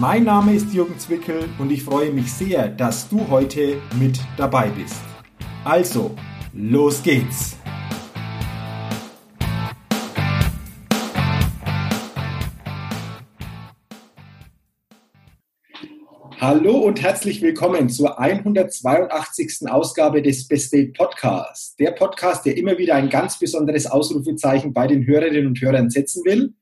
Mein Name ist Jürgen Zwickel und ich freue mich sehr, dass du heute mit dabei bist. Also, los geht's! Hallo und herzlich willkommen zur 182. Ausgabe des Best Date Podcasts. Der Podcast, der immer wieder ein ganz besonderes Ausrufezeichen bei den Hörerinnen und Hörern setzen will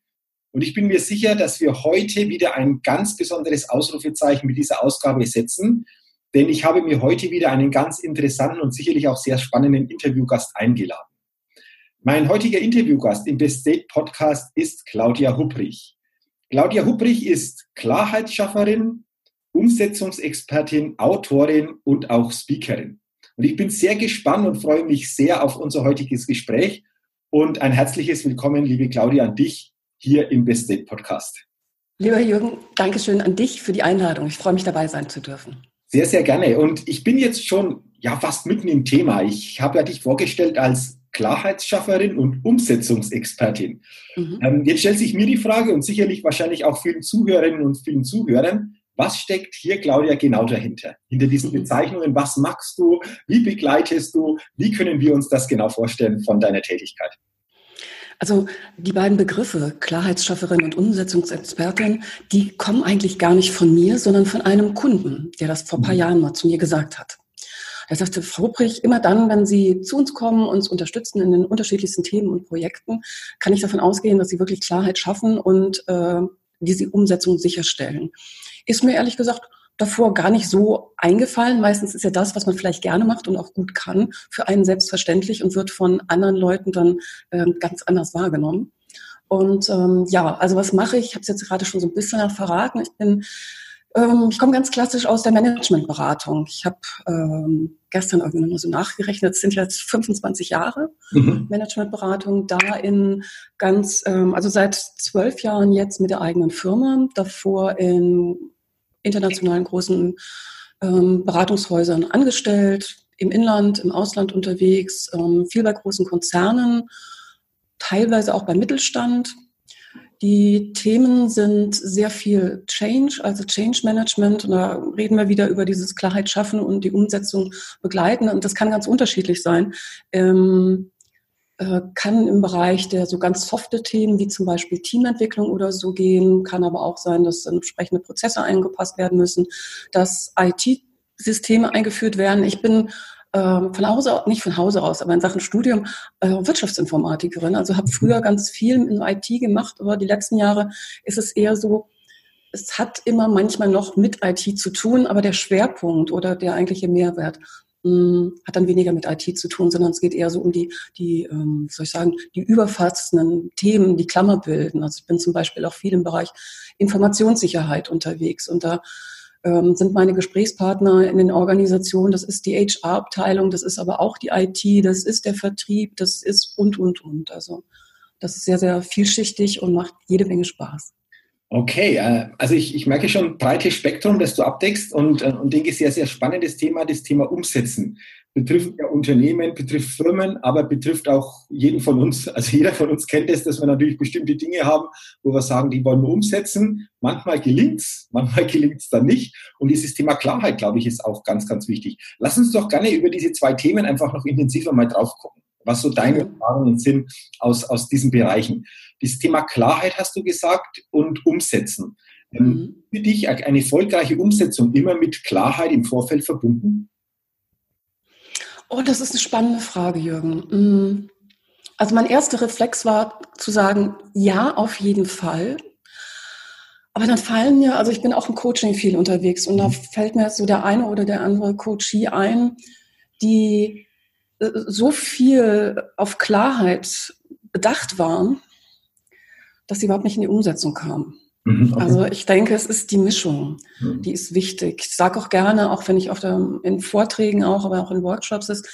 und ich bin mir sicher, dass wir heute wieder ein ganz besonderes Ausrufezeichen mit dieser Ausgabe setzen, denn ich habe mir heute wieder einen ganz interessanten und sicherlich auch sehr spannenden Interviewgast eingeladen. Mein heutiger Interviewgast im Best State Podcast ist Claudia Hupprich. Claudia Hupprich ist Klarheitsschafferin, Umsetzungsexpertin, Autorin und auch Speakerin. Und ich bin sehr gespannt und freue mich sehr auf unser heutiges Gespräch. Und ein herzliches Willkommen, liebe Claudia, an dich hier im Best Date Podcast. Lieber Jürgen, danke schön an dich für die Einladung. Ich freue mich dabei sein zu dürfen. Sehr, sehr gerne. Und ich bin jetzt schon ja fast mitten im Thema. Ich habe ja dich vorgestellt als Klarheitsschafferin und Umsetzungsexpertin. Mhm. Ähm, jetzt stellt sich mir die Frage und sicherlich wahrscheinlich auch vielen Zuhörerinnen und vielen Zuhörern, was steckt hier, Claudia, genau dahinter? Hinter diesen mhm. Bezeichnungen, was machst du? Wie begleitest du? Wie können wir uns das genau vorstellen von deiner Tätigkeit? Also die beiden Begriffe, Klarheitsschafferin und Umsetzungsexpertin, die kommen eigentlich gar nicht von mir, sondern von einem Kunden, der das vor ein paar mhm. Jahren mal zu mir gesagt hat. Er sagte, Frau Brich, immer dann, wenn Sie zu uns kommen, uns unterstützen in den unterschiedlichsten Themen und Projekten, kann ich davon ausgehen, dass Sie wirklich Klarheit schaffen und äh, diese Umsetzung sicherstellen. Ist mir ehrlich gesagt davor gar nicht so eingefallen. Meistens ist ja das, was man vielleicht gerne macht und auch gut kann, für einen selbstverständlich und wird von anderen Leuten dann äh, ganz anders wahrgenommen. Und ähm, ja, also was mache ich? Ich habe es jetzt gerade schon so ein bisschen verraten. Ich bin ähm, ich komme ganz klassisch aus der Managementberatung. Ich habe ähm, gestern irgendwie nochmal so nachgerechnet, es sind jetzt 25 Jahre mhm. Managementberatung, da in ganz, ähm, also seit zwölf Jahren jetzt mit der eigenen Firma, davor in internationalen großen ähm, Beratungshäusern angestellt, im Inland, im Ausland unterwegs, ähm, viel bei großen Konzernen, teilweise auch beim Mittelstand. Die Themen sind sehr viel Change, also Change Management. Und da reden wir wieder über dieses Klarheit schaffen und die Umsetzung begleiten. Und das kann ganz unterschiedlich sein. Ähm, äh, kann im Bereich der so ganz softe Themen wie zum Beispiel Teamentwicklung oder so gehen, kann aber auch sein, dass entsprechende Prozesse eingepasst werden müssen, dass IT-Systeme eingeführt werden. Ich bin äh, von Hause, nicht von Hause aus, aber in Sachen Studium äh, Wirtschaftsinformatikerin. Also habe früher ganz viel in IT gemacht, aber die letzten Jahre ist es eher so, es hat immer manchmal noch mit IT zu tun, aber der Schwerpunkt oder der eigentliche Mehrwert hat dann weniger mit IT zu tun, sondern es geht eher so um die, die ähm, soll ich sagen, die überfassenden Themen, die Klammer bilden. Also ich bin zum Beispiel auch viel im Bereich Informationssicherheit unterwegs und da ähm, sind meine Gesprächspartner in den Organisationen, das ist die HR-Abteilung, das ist aber auch die IT, das ist der Vertrieb, das ist und, und, und. Also das ist sehr, sehr vielschichtig und macht jede Menge Spaß. Okay, äh, also ich, ich merke schon breites Spektrum, das du abdeckst und, äh, und denke, sehr, sehr spannendes Thema, das Thema Umsetzen. Betrifft ja Unternehmen, betrifft Firmen, aber betrifft auch jeden von uns. Also jeder von uns kennt es, dass wir natürlich bestimmte Dinge haben, wo wir sagen, die wollen wir umsetzen. Manchmal gelingt's, manchmal gelingt's dann nicht. Und dieses Thema Klarheit, glaube ich, ist auch ganz, ganz wichtig. Lass uns doch gerne über diese zwei Themen einfach noch intensiver mal drauf gucken was so deine Erfahrungen sind aus, aus diesen Bereichen. Das Thema Klarheit hast du gesagt und Umsetzen. Ähm, mhm. Für dich eine erfolgreiche Umsetzung immer mit Klarheit im Vorfeld verbunden? Oh, das ist eine spannende Frage, Jürgen. Mm. Also mein erster Reflex war zu sagen, ja, auf jeden Fall. Aber dann fallen mir, also ich bin auch im Coaching viel unterwegs und da mhm. fällt mir so der eine oder der andere Coachie ein, die so viel auf Klarheit bedacht waren, dass sie überhaupt nicht in die Umsetzung kamen. Mhm, okay. Also ich denke, es ist die Mischung, mhm. die ist wichtig. Ich sage auch gerne, auch wenn ich auf der, in Vorträgen auch, aber auch in Workshops ist,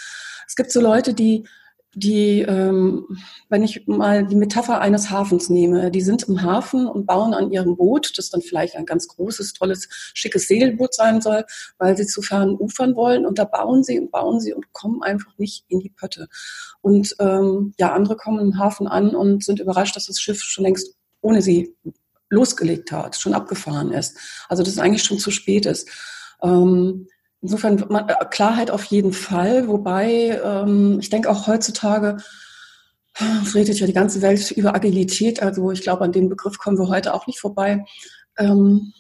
es gibt so Leute, die die, ähm, wenn ich mal die Metapher eines Hafens nehme, die sind im Hafen und bauen an ihrem Boot, das dann vielleicht ein ganz großes, tolles, schickes Segelboot sein soll, weil sie zu fernen Ufern wollen. Und da bauen sie und bauen sie und kommen einfach nicht in die Pötte. Und ähm, ja, andere kommen im Hafen an und sind überrascht, dass das Schiff schon längst ohne sie losgelegt hat, schon abgefahren ist. Also dass es eigentlich schon zu spät ist. Ähm, Insofern äh, Klarheit auf jeden Fall, wobei ähm, ich denke auch heutzutage, es redet ja die ganze Welt über Agilität, also ich glaube, an dem Begriff kommen wir heute auch nicht vorbei. Ähm,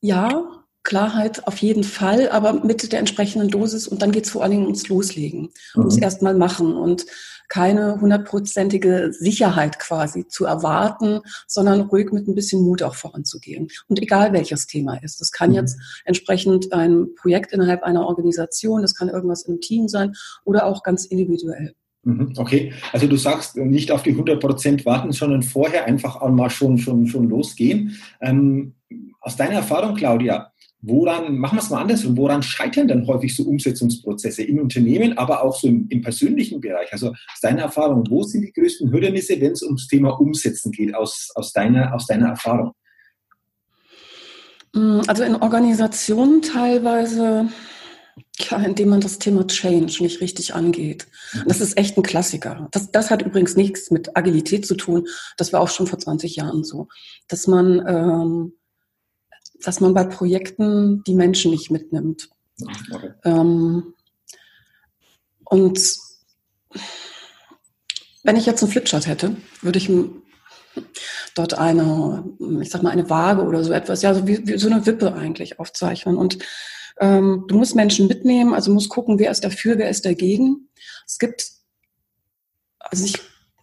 ja, Klarheit auf jeden Fall, aber mit der entsprechenden Dosis und dann geht es vor allen Dingen ums Loslegen, mhm. ums erstmal machen und keine hundertprozentige Sicherheit quasi zu erwarten, sondern ruhig mit ein bisschen Mut auch voranzugehen. Und egal welches Thema ist. Das kann mhm. jetzt entsprechend ein Projekt innerhalb einer Organisation, das kann irgendwas im Team sein oder auch ganz individuell. Mhm. Okay, also du sagst nicht auf die 100 Prozent warten, sondern vorher einfach auch mal schon, schon, schon losgehen. Ähm, aus deiner Erfahrung, Claudia, woran, machen wir es mal andersrum, woran scheitern denn häufig so Umsetzungsprozesse im Unternehmen, aber auch so im, im persönlichen Bereich? Also aus deiner Erfahrung, wo sind die größten Hindernisse, wenn es ums Thema Umsetzen geht, aus, aus, deiner, aus deiner Erfahrung? Mm, also in Organisationen teilweise, ja, indem man das Thema Change nicht richtig angeht. Mhm. Das ist echt ein Klassiker. Das, das hat übrigens nichts mit Agilität zu tun. Das war auch schon vor 20 Jahren so. Dass man ähm, dass man bei Projekten die Menschen nicht mitnimmt. Okay. Ähm, und wenn ich jetzt einen Flipchart hätte, würde ich dort eine, ich sag mal, eine Waage oder so etwas, ja, so wie, wie so eine Wippe eigentlich aufzeichnen. Und ähm, du musst Menschen mitnehmen, also musst gucken, wer ist dafür, wer ist dagegen. Es gibt, also ich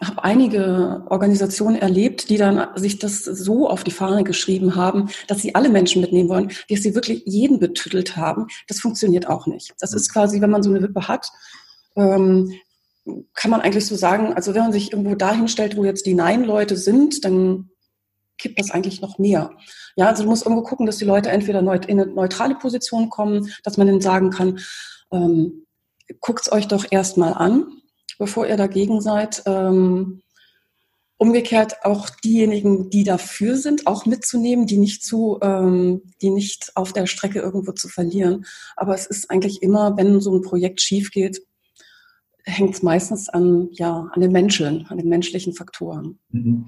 habe einige Organisationen erlebt, die dann sich das so auf die Fahne geschrieben haben, dass sie alle Menschen mitnehmen wollen, dass sie wirklich jeden betüttelt haben. Das funktioniert auch nicht. Das ist quasi, wenn man so eine Wippe hat, ähm, kann man eigentlich so sagen, also wenn man sich irgendwo dahin stellt, wo jetzt die Nein-Leute sind, dann kippt das eigentlich noch mehr. Ja, also du musst irgendwo gucken, dass die Leute entweder in eine neutrale Position kommen, dass man ihnen sagen kann, ähm, guckt es euch doch erstmal an bevor ihr dagegen seid. Ähm, umgekehrt auch diejenigen, die dafür sind, auch mitzunehmen, die nicht zu, ähm, die nicht auf der Strecke irgendwo zu verlieren. Aber es ist eigentlich immer, wenn so ein Projekt schief geht, hängt es meistens an, ja, an den Menschen, an den menschlichen Faktoren. Mhm.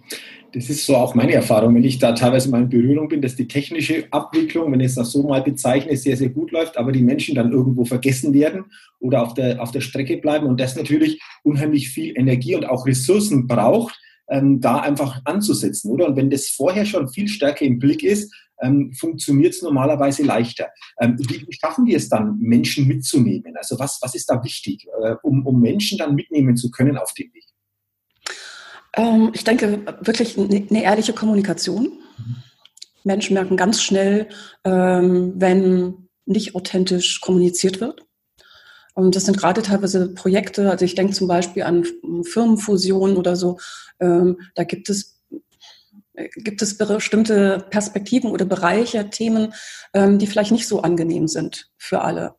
Das ist so auch meine Erfahrung, wenn ich da teilweise mal in Berührung bin, dass die technische Abwicklung, wenn ich es das so mal bezeichne, sehr, sehr gut läuft, aber die Menschen dann irgendwo vergessen werden oder auf der, auf der Strecke bleiben und das natürlich unheimlich viel Energie und auch Ressourcen braucht, ähm, da einfach anzusetzen, oder? Und wenn das vorher schon viel stärker im Blick ist, ähm, funktioniert es normalerweise leichter. Ähm, wie, schaffen wir es dann, Menschen mitzunehmen? Also was, was ist da wichtig, äh, um, um Menschen dann mitnehmen zu können auf dem Weg? Ähm, ich denke wirklich eine, eine ehrliche Kommunikation. Mhm. Menschen merken ganz schnell, ähm, wenn nicht authentisch kommuniziert wird. Und das sind gerade teilweise Projekte, also ich denke zum Beispiel an Firmenfusionen oder so, ähm, da gibt es gibt es bestimmte Perspektiven oder Bereiche, Themen, ähm, die vielleicht nicht so angenehm sind für alle.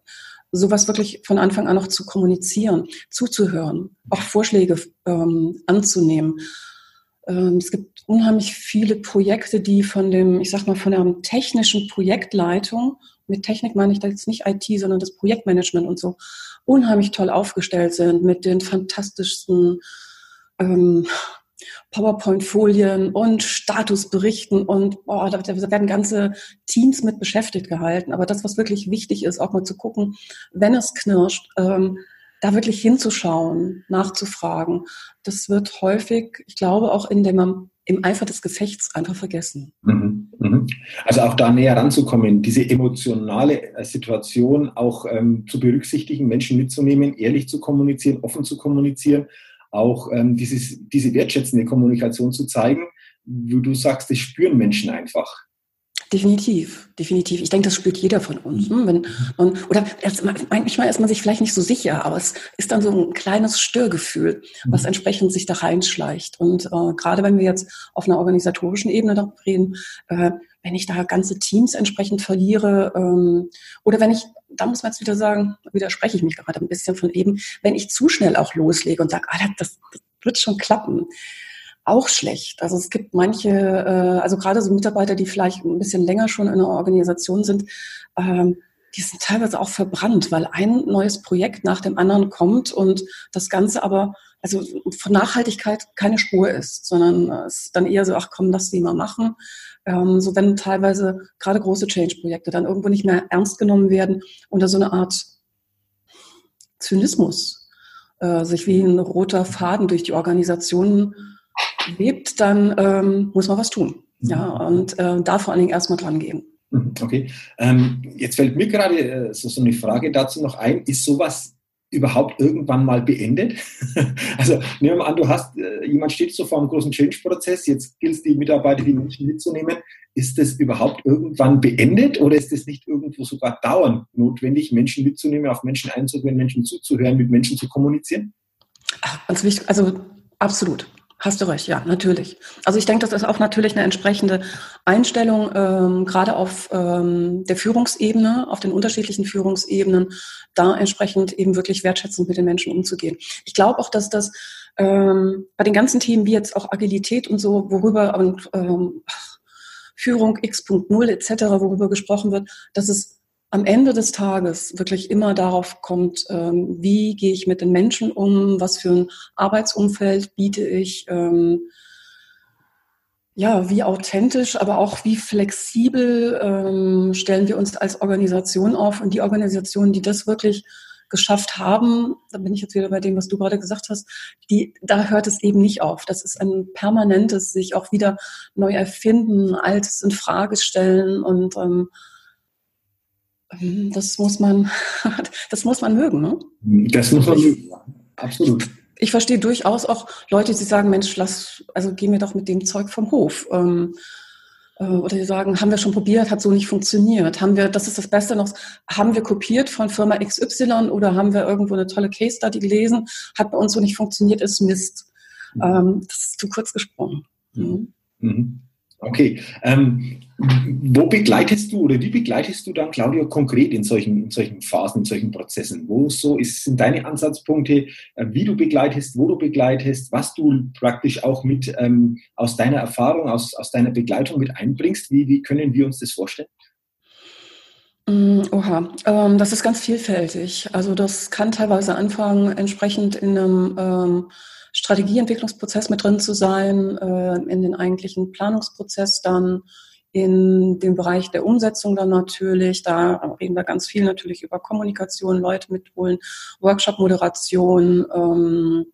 Sowas wirklich von Anfang an noch zu kommunizieren, zuzuhören, auch Vorschläge ähm, anzunehmen. Ähm, es gibt unheimlich viele Projekte, die von dem, ich sag mal, von der technischen Projektleitung, mit Technik meine ich da jetzt nicht IT, sondern das Projektmanagement und so, unheimlich toll aufgestellt sind mit den fantastischsten ähm, PowerPoint-Folien und Statusberichten und oh, da werden ganze Teams mit beschäftigt gehalten. Aber das, was wirklich wichtig ist, auch mal zu gucken, wenn es knirscht, ähm, da wirklich hinzuschauen, nachzufragen, das wird häufig, ich glaube, auch in dem im Eifer des Gefechts einfach vergessen. Mhm, mhm. Also auch da näher ranzukommen, diese emotionale äh, Situation auch ähm, zu berücksichtigen, Menschen mitzunehmen, ehrlich zu kommunizieren, offen zu kommunizieren auch ähm, dieses, diese wertschätzende Kommunikation zu zeigen, wo du sagst, das spüren Menschen einfach. Definitiv, definitiv. Ich denke, das spürt jeder von uns. Hm? Wenn man, oder manchmal ist man sich vielleicht nicht so sicher, aber es ist dann so ein kleines Störgefühl, was mhm. entsprechend sich da reinschleicht. Und äh, gerade wenn wir jetzt auf einer organisatorischen Ebene darüber reden, äh, wenn ich da ganze Teams entsprechend verliere, ähm, oder wenn ich, da muss man jetzt wieder sagen, widerspreche ich mich gerade ein bisschen von eben, wenn ich zu schnell auch loslege und sage, ah, das, das wird schon klappen auch schlecht. Also es gibt manche, äh, also gerade so Mitarbeiter, die vielleicht ein bisschen länger schon in einer Organisation sind, ähm, die sind teilweise auch verbrannt, weil ein neues Projekt nach dem anderen kommt und das Ganze aber, also von Nachhaltigkeit keine Spur ist, sondern es ist dann eher so, ach komm, lass die mal machen. Ähm, so wenn teilweise gerade große Change-Projekte dann irgendwo nicht mehr ernst genommen werden unter so eine Art Zynismus äh, sich wie ein roter Faden durch die Organisation lebt, dann ähm, muss man was tun. Mhm. Ja, und äh, da vor allen Dingen erstmal dran gehen. Mhm, okay. Ähm, jetzt fällt mir gerade äh, so, so eine Frage dazu noch ein. Ist sowas überhaupt irgendwann mal beendet? also nehmen wir mal an, du hast, äh, jemand steht so vor einem großen Change-Prozess, jetzt gilt es die Mitarbeiter, die Menschen mitzunehmen. Ist das überhaupt irgendwann beendet oder ist es nicht irgendwo sogar dauernd notwendig, Menschen mitzunehmen, auf Menschen einzugehen, Menschen zuzuhören, mit Menschen zu kommunizieren? Ach, ganz wichtig, also absolut. Hast du recht, ja, natürlich. Also ich denke, das ist auch natürlich eine entsprechende Einstellung, ähm, gerade auf ähm, der Führungsebene, auf den unterschiedlichen Führungsebenen, da entsprechend eben wirklich wertschätzend mit den Menschen umzugehen. Ich glaube auch, dass das ähm, bei den ganzen Themen wie jetzt auch Agilität und so, worüber und ähm, Führung X.0 etc., worüber gesprochen wird, dass es am Ende des Tages wirklich immer darauf kommt, ähm, wie gehe ich mit den Menschen um, was für ein Arbeitsumfeld biete ich, ähm, ja, wie authentisch, aber auch wie flexibel ähm, stellen wir uns als Organisation auf. Und die Organisationen, die das wirklich geschafft haben, da bin ich jetzt wieder bei dem, was du gerade gesagt hast, die, da hört es eben nicht auf. Das ist ein permanentes sich auch wieder neu erfinden, altes in Frage stellen und ähm, das muss man, das muss man mögen, ne? Das muss man mögen, ja. absolut. Ich verstehe durchaus auch Leute, die sagen, Mensch, lass, also geh mir doch mit dem Zeug vom Hof. Ähm, äh, oder die sagen, haben wir schon probiert, hat so nicht funktioniert. Haben wir, das ist das Beste noch, haben wir kopiert von Firma XY oder haben wir irgendwo eine tolle Case Study gelesen, hat bei uns so nicht funktioniert, ist Mist. Mhm. Ähm, das ist zu kurz gesprungen. Mhm. Mhm. Okay. Ähm, wo begleitest du oder wie begleitest du dann, Claudia, konkret in solchen, in solchen Phasen, in solchen Prozessen? Wo so ist, sind deine Ansatzpunkte, äh, wie du begleitest, wo du begleitest, was du praktisch auch mit ähm, aus deiner Erfahrung, aus, aus deiner Begleitung mit einbringst? Wie, wie können wir uns das vorstellen? Mm, oha, ähm, das ist ganz vielfältig. Also das kann teilweise anfangen, entsprechend in einem ähm, Strategieentwicklungsprozess mit drin zu sein, äh, in den eigentlichen Planungsprozess dann, in dem Bereich der Umsetzung dann natürlich. Da reden wir ganz viel natürlich über Kommunikation, Leute mitholen, Workshop-Moderation, ähm,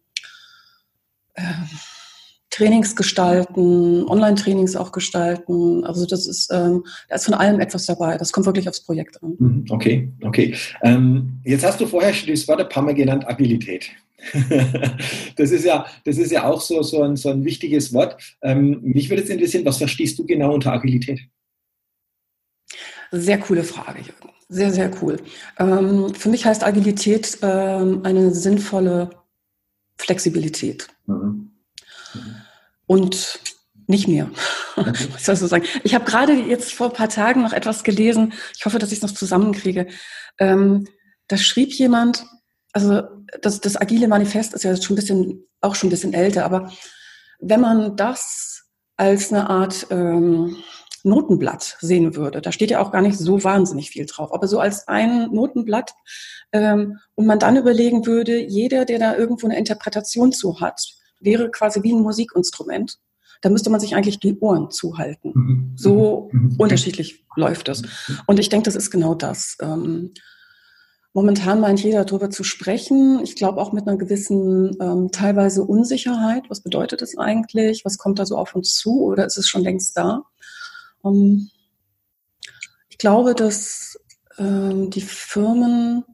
äh, Trainings gestalten, Online-Trainings auch gestalten. Also das ist, ähm, da ist von allem etwas dabei. Das kommt wirklich aufs Projekt an. Mhm, okay, okay. Ähm, jetzt hast du vorher schon das Wort ein paar Mal genannt, Agilität. das, ist ja, das ist ja auch so, so, ein, so ein wichtiges Wort. Ähm, mich würde jetzt interessieren, was verstehst du genau unter Agilität? Sehr coole Frage, Jürgen. Sehr, sehr cool. Ähm, für mich heißt Agilität ähm, eine sinnvolle Flexibilität. Mhm. Mhm. Und nicht mehr. Was soll ich so sagen? Ich habe gerade jetzt vor ein paar Tagen noch etwas gelesen. Ich hoffe, dass ich es noch zusammenkriege. Ähm, da schrieb jemand, also das, das agile Manifest ist ja schon ein bisschen, auch schon ein bisschen älter, aber wenn man das als eine Art ähm, Notenblatt sehen würde, da steht ja auch gar nicht so wahnsinnig viel drauf, aber so als ein Notenblatt ähm, und man dann überlegen würde, jeder, der da irgendwo eine Interpretation zu hat, wäre quasi wie ein Musikinstrument. Da müsste man sich eigentlich die Ohren zuhalten. Mhm. So mhm. mhm. unterschiedlich läuft es. Und ich denke, das ist genau das. Ähm, Momentan meint jeder darüber zu sprechen. Ich glaube auch mit einer gewissen ähm, teilweise Unsicherheit. Was bedeutet das eigentlich? Was kommt da so auf uns zu? Oder ist es schon längst da? Ähm, ich glaube, dass ähm, die Firmen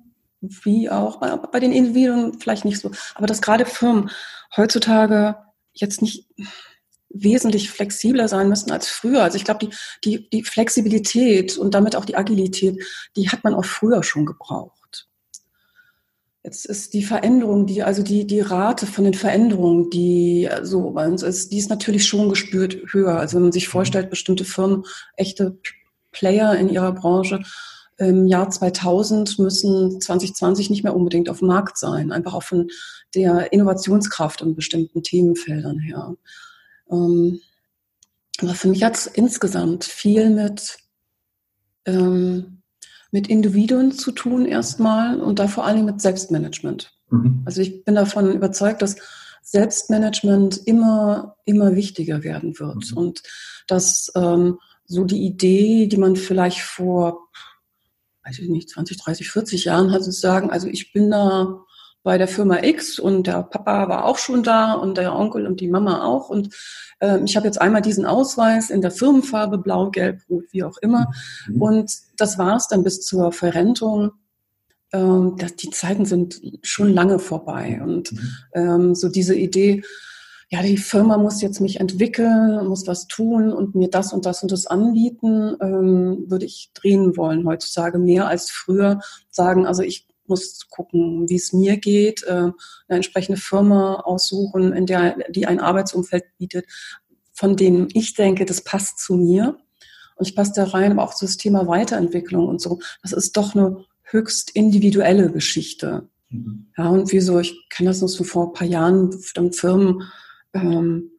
wie auch bei, bei den Individuen vielleicht nicht so, aber dass gerade Firmen heutzutage jetzt nicht wesentlich flexibler sein müssen als früher. Also ich glaube, die, die, die Flexibilität und damit auch die Agilität, die hat man auch früher schon gebraucht. Jetzt ist die Veränderung, die, also die, die Rate von den Veränderungen, die so bei uns ist, die ist natürlich schon gespürt höher. Also wenn man sich vorstellt, bestimmte Firmen, echte Player in ihrer Branche, im Jahr 2000 müssen 2020 nicht mehr unbedingt auf dem Markt sein, einfach auch von der Innovationskraft in bestimmten Themenfeldern her. Ähm, aber für mich hat es insgesamt viel mit, ähm, mit Individuen zu tun erstmal und da vor allem mit Selbstmanagement. Mhm. Also ich bin davon überzeugt, dass Selbstmanagement immer, immer wichtiger werden wird mhm. und dass ähm, so die Idee, die man vielleicht vor, weiß ich nicht, 20, 30, 40 Jahren hat, zu sagen, also ich bin da bei der Firma X und der Papa war auch schon da und der Onkel und die Mama auch. Und äh, ich habe jetzt einmal diesen Ausweis in der Firmenfarbe, blau, gelb, rot, wie auch immer. Mhm. Und das war es dann bis zur Verrentung. Ähm, das, die Zeiten sind schon lange vorbei. Und mhm. ähm, so diese Idee, ja, die Firma muss jetzt mich entwickeln, muss was tun und mir das und das und das anbieten, ähm, würde ich drehen wollen heutzutage mehr als früher sagen, also ich muss gucken, wie es mir geht, äh, eine entsprechende Firma aussuchen, in der die ein Arbeitsumfeld bietet, von dem ich denke, das passt zu mir. Und ich passe da rein, aber auch zu das Thema Weiterentwicklung und so. Das ist doch eine höchst individuelle Geschichte. Mhm. Ja, und wieso, ich kenne das noch so vor ein paar Jahren von Firmen, ähm,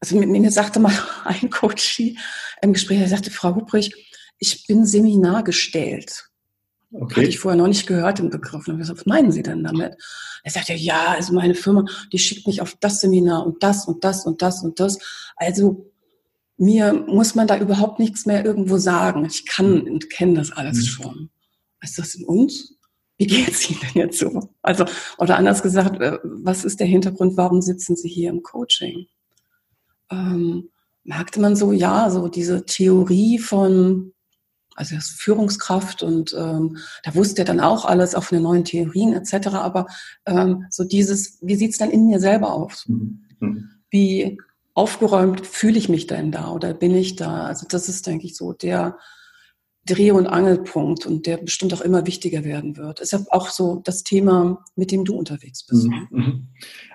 also mit mir sagte mal ein Coach im Gespräch, er sagte, Frau Hubrich, ich bin seminargestellt. Okay. Hatte ich vorher noch nicht gehört, den Begriff. Und gesagt, was meinen Sie denn damit? Er sagte, ja, also meine Firma, die schickt mich auf das Seminar und das und das und das und das. Also mir muss man da überhaupt nichts mehr irgendwo sagen. Ich kann und kenne das alles mhm. schon. Ist das in uns? Wie geht's Ihnen denn jetzt so? Also, oder anders gesagt, äh, was ist der Hintergrund? Warum sitzen Sie hier im Coaching? Ähm, merkte man so, ja, so diese Theorie von also er ist Führungskraft und ähm, da wusste er dann auch alles, auch von den neuen Theorien etc. Aber ähm, so dieses, wie sieht's dann in mir selber aus? Mhm. mhm. Wie aufgeräumt fühle ich mich denn da oder bin ich da? Also das ist, denke ich, so der Dreh- und Angelpunkt und der bestimmt auch immer wichtiger werden wird. Ist ja auch so das Thema, mit dem du unterwegs bist. Mhm. mhm.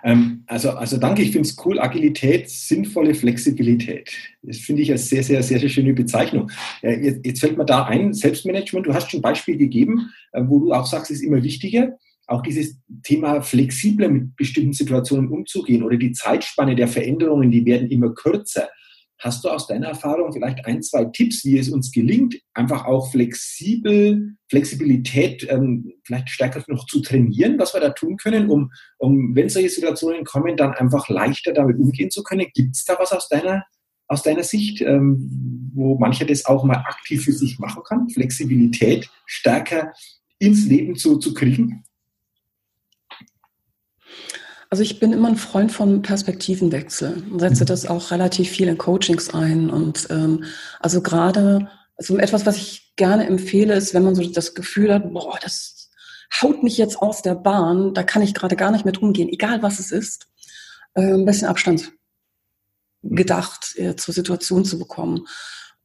Ähm, also, also danke, ich finde es cool. Agilität, sinnvolle Flexibilität. Das finde ich eine sehr, sehr, sehr, sehr schöne Bezeichnung. Äh, jetzt, jetzt, fällt mir da ein, Selbstmanagement, du hast schon ein Beispiel gegeben, äh, wo du auch sagst, es ist immer wichtiger auch dieses Thema flexibler mit bestimmten Situationen umzugehen oder die Zeitspanne der Veränderungen, die werden immer kürzer. Hast du aus deiner Erfahrung vielleicht ein, zwei Tipps, wie es uns gelingt, einfach auch flexibel, Flexibilität ähm, vielleicht stärker noch zu trainieren, was wir da tun können, um, um, wenn solche Situationen kommen, dann einfach leichter damit umgehen zu können? Gibt es da was aus deiner, aus deiner Sicht, ähm, wo mancher das auch mal aktiv für sich machen kann, Flexibilität stärker ins Leben zu, zu kriegen? Also ich bin immer ein Freund von Perspektivenwechsel und setze mhm. das auch relativ viel in Coachings ein. Und ähm, also gerade, also etwas, was ich gerne empfehle, ist, wenn man so das Gefühl hat, boah, das haut mich jetzt aus der Bahn, da kann ich gerade gar nicht mit umgehen, egal was es ist, äh, ein bisschen Abstand gedacht äh, zur Situation zu bekommen.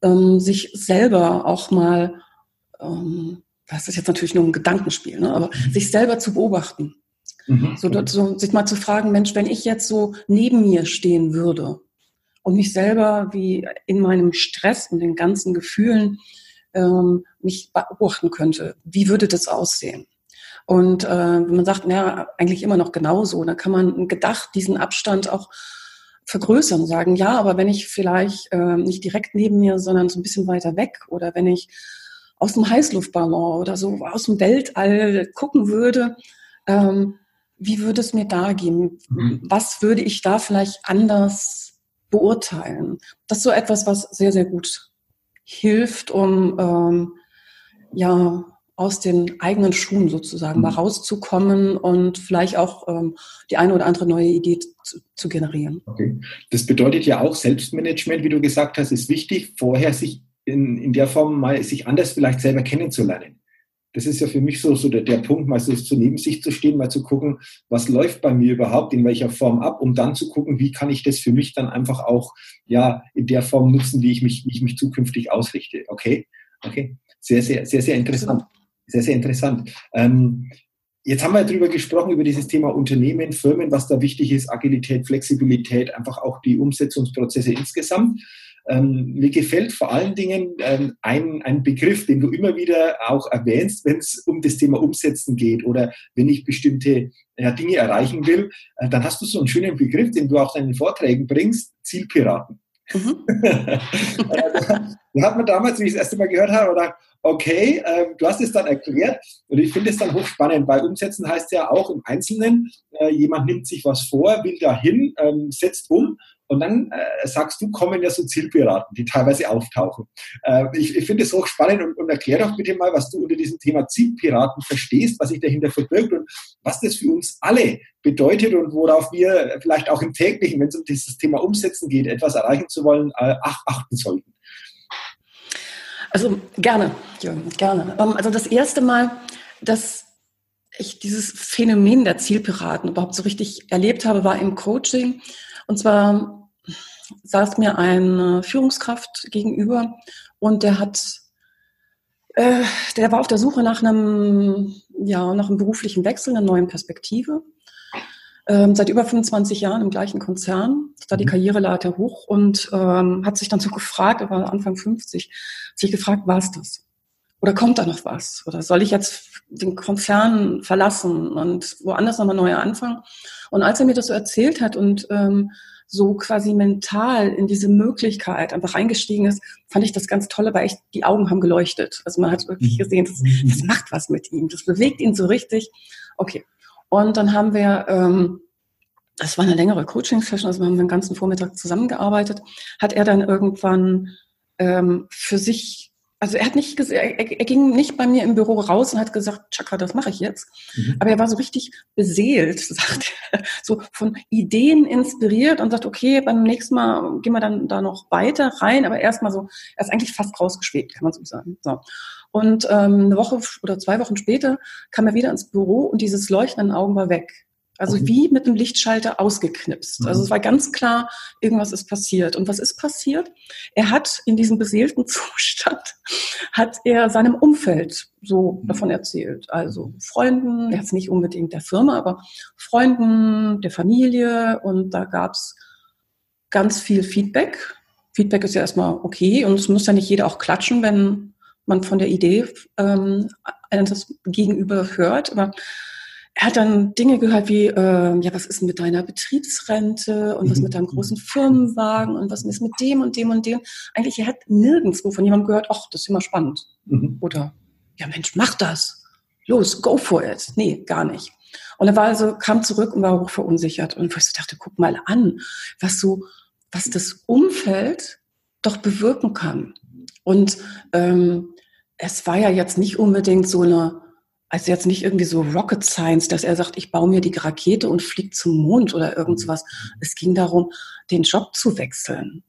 Ähm, sich selber auch mal, ähm, das ist jetzt natürlich nur ein Gedankenspiel, ne, aber mhm. sich selber zu beobachten Mhm. So, so, sich mal zu fragen, Mensch, wenn ich jetzt so neben mir stehen würde und mich selber wie in meinem Stress und den ganzen Gefühlen ähm, mich beobachten könnte, wie würde das aussehen? Und äh, wenn man sagt, naja, eigentlich immer noch genauso, dann kann man gedacht diesen Abstand auch vergrößern und sagen, ja, aber wenn ich vielleicht äh, nicht direkt neben mir, sondern so ein bisschen weiter weg oder wenn ich aus dem Heißluftballon oder so aus dem Weltall gucken würde, ähm, wie würde es mir da gehen? Mhm. Was würde ich da vielleicht anders beurteilen? Das ist so etwas, was sehr, sehr gut hilft, um ähm, ja aus den eigenen Schuhen sozusagen mhm. mal rauszukommen und vielleicht auch ähm, die eine oder andere neue Idee zu, zu, generieren. Okay. Das bedeutet ja auch Selbstmanagement, wie du gesagt hast, ist wichtig, vorher sich in, in der Form mal sich anders vielleicht selber kennenzulernen das ist ja für mich so, so der, der Punkt, mal so zu neben sich zu stehen, mal zu gucken, was läuft bei mir überhaupt, in welcher Form ab, um dann zu gucken, wie kann ich das für mich dann einfach auch ja in der Form nutzen, wie ich mich, wie ich mich zukünftig ausrichte. Okay, okay, sehr, sehr, sehr, sehr interessant. Sehr, sehr interessant. Ähm, Jetzt haben wir darüber gesprochen, über dieses Thema Unternehmen, Firmen, was da wichtig ist, Agilität, Flexibilität, einfach auch die Umsetzungsprozesse insgesamt. Ähm, mir gefällt vor allen Dingen ähm, ein, ein Begriff, den du immer wieder auch erwähnst, wenn es um das Thema Umsetzen geht oder wenn ich bestimmte ja, Dinge erreichen will, äh, dann hast du so einen schönen Begriff, den du auch in deinen Vorträgen bringst, Zielpiraten. Mhm. da hat man damals, wie ich das erste Mal gehört habe, gedacht, okay, äh, du hast es dann erklärt und ich finde es dann hochspannend, weil umsetzen heißt ja auch im Einzelnen, äh, jemand nimmt sich was vor, will dahin, ähm, setzt um und dann äh, sagst du, kommen ja so Zielpiraten, die teilweise auftauchen. Äh, ich ich finde es hochspannend und, und erklär doch bitte mal, was du unter diesem Thema Zielpiraten verstehst, was sich dahinter verbirgt und was das für uns alle bedeutet und worauf wir vielleicht auch im täglichen, wenn es um dieses Thema Umsetzen geht, etwas erreichen zu wollen, äh, achten sollten. Also gerne, Jürgen, gerne. Ähm, also das erste Mal, dass ich dieses Phänomen der Zielpiraten überhaupt so richtig erlebt habe, war im Coaching. Und zwar saß mir eine Führungskraft gegenüber und der hat, äh, der war auf der Suche nach einem, ja, nach einem beruflichen Wechsel, einer neuen Perspektive ähm, seit über 25 Jahren im gleichen Konzern, da die mhm. Karriereleiter hoch und ähm, hat sich dann so gefragt, er war Anfang 50, hat sich gefragt, war es das? Oder kommt da noch was? Oder soll ich jetzt den Konzern verlassen und woanders nochmal neu anfangen? Und als er mir das so erzählt hat und ähm, so quasi mental in diese Möglichkeit einfach reingestiegen ist, fand ich das ganz tolle, weil echt die Augen haben geleuchtet. Also man hat wirklich mhm. gesehen, das, das macht was mit ihm, das bewegt ihn so richtig. Okay, und dann haben wir, ähm, das war eine längere Coaching-Session, also wir haben den ganzen Vormittag zusammengearbeitet, hat er dann irgendwann ähm, für sich, also er hat nicht er, er ging nicht bei mir im Büro raus und hat gesagt, Chakra, das mache ich jetzt. Mhm. Aber er war so richtig beseelt, sagt er, so von Ideen inspiriert und sagt, okay, beim nächsten Mal gehen wir dann da noch weiter rein, aber erstmal so, er ist eigentlich fast rausgeschwebt, kann man so sagen. So. Und ähm, eine Woche oder zwei Wochen später kam er wieder ins Büro und dieses Leuchten in den Augen war weg. Also okay. wie mit einem Lichtschalter ausgeknipst. Mhm. Also es war ganz klar, irgendwas ist passiert. Und was ist passiert? Er hat in diesem beseelten Zustand, hat er seinem Umfeld so mhm. davon erzählt. Also Freunden, jetzt nicht unbedingt der Firma, aber Freunden, der Familie. Und da gab's ganz viel Feedback. Feedback ist ja erstmal okay und es muss ja nicht jeder auch klatschen, wenn man von der Idee ähm, das Gegenüber hört. Aber er hat dann Dinge gehört wie, äh, ja, was ist denn mit deiner Betriebsrente und was mit deinem mhm. großen Firmenwagen und was ist mit dem und dem und dem. Eigentlich, er hat nirgendwo von jemandem gehört, ach, das ist immer spannend. Mhm. Oder, ja Mensch, mach das. Los, go for it. Nee, gar nicht. Und er war also, kam zurück und war hoch verunsichert. Und ich so dachte, guck mal an, was so, was das Umfeld doch bewirken kann. Und ähm, es war ja jetzt nicht unbedingt so eine, also jetzt nicht irgendwie so Rocket Science, dass er sagt, ich baue mir die Rakete und fliege zum Mond oder irgendwas. Es ging darum, den Job zu wechseln.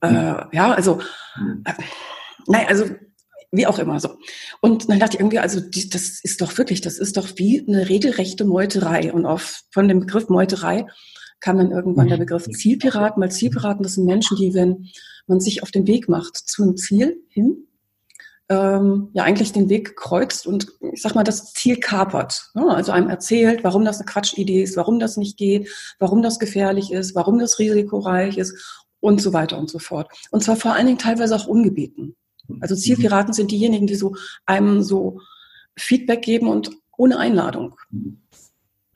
Äh, hm. ja, also, hm. äh, nein, also wie auch immer so. Und dann dachte ich irgendwie, also die, das ist doch wirklich, das ist doch wie eine regelrechte Meuterei. Und auf, von dem Begriff Meuterei kam dann irgendwann der hm. Begriff Zielpiraten, weil Zielpiraten, das sind Menschen, die, wenn man sich auf den Weg macht zu einem Ziel hin, ähm, ja eigentlich den Weg kreuzt und ich sag mal das Ziel kapert. Ne? Also einem erzählt, warum das eine Quatschidee ist, warum das nicht geht, warum das gefährlich ist, warum das risikoreich ist und so weiter und so fort. Und zwar vor allen Dingen teilweise auch ungebeten. Also Zielpiraten sind diejenigen, die so einem so Feedback geben und ohne Einladung.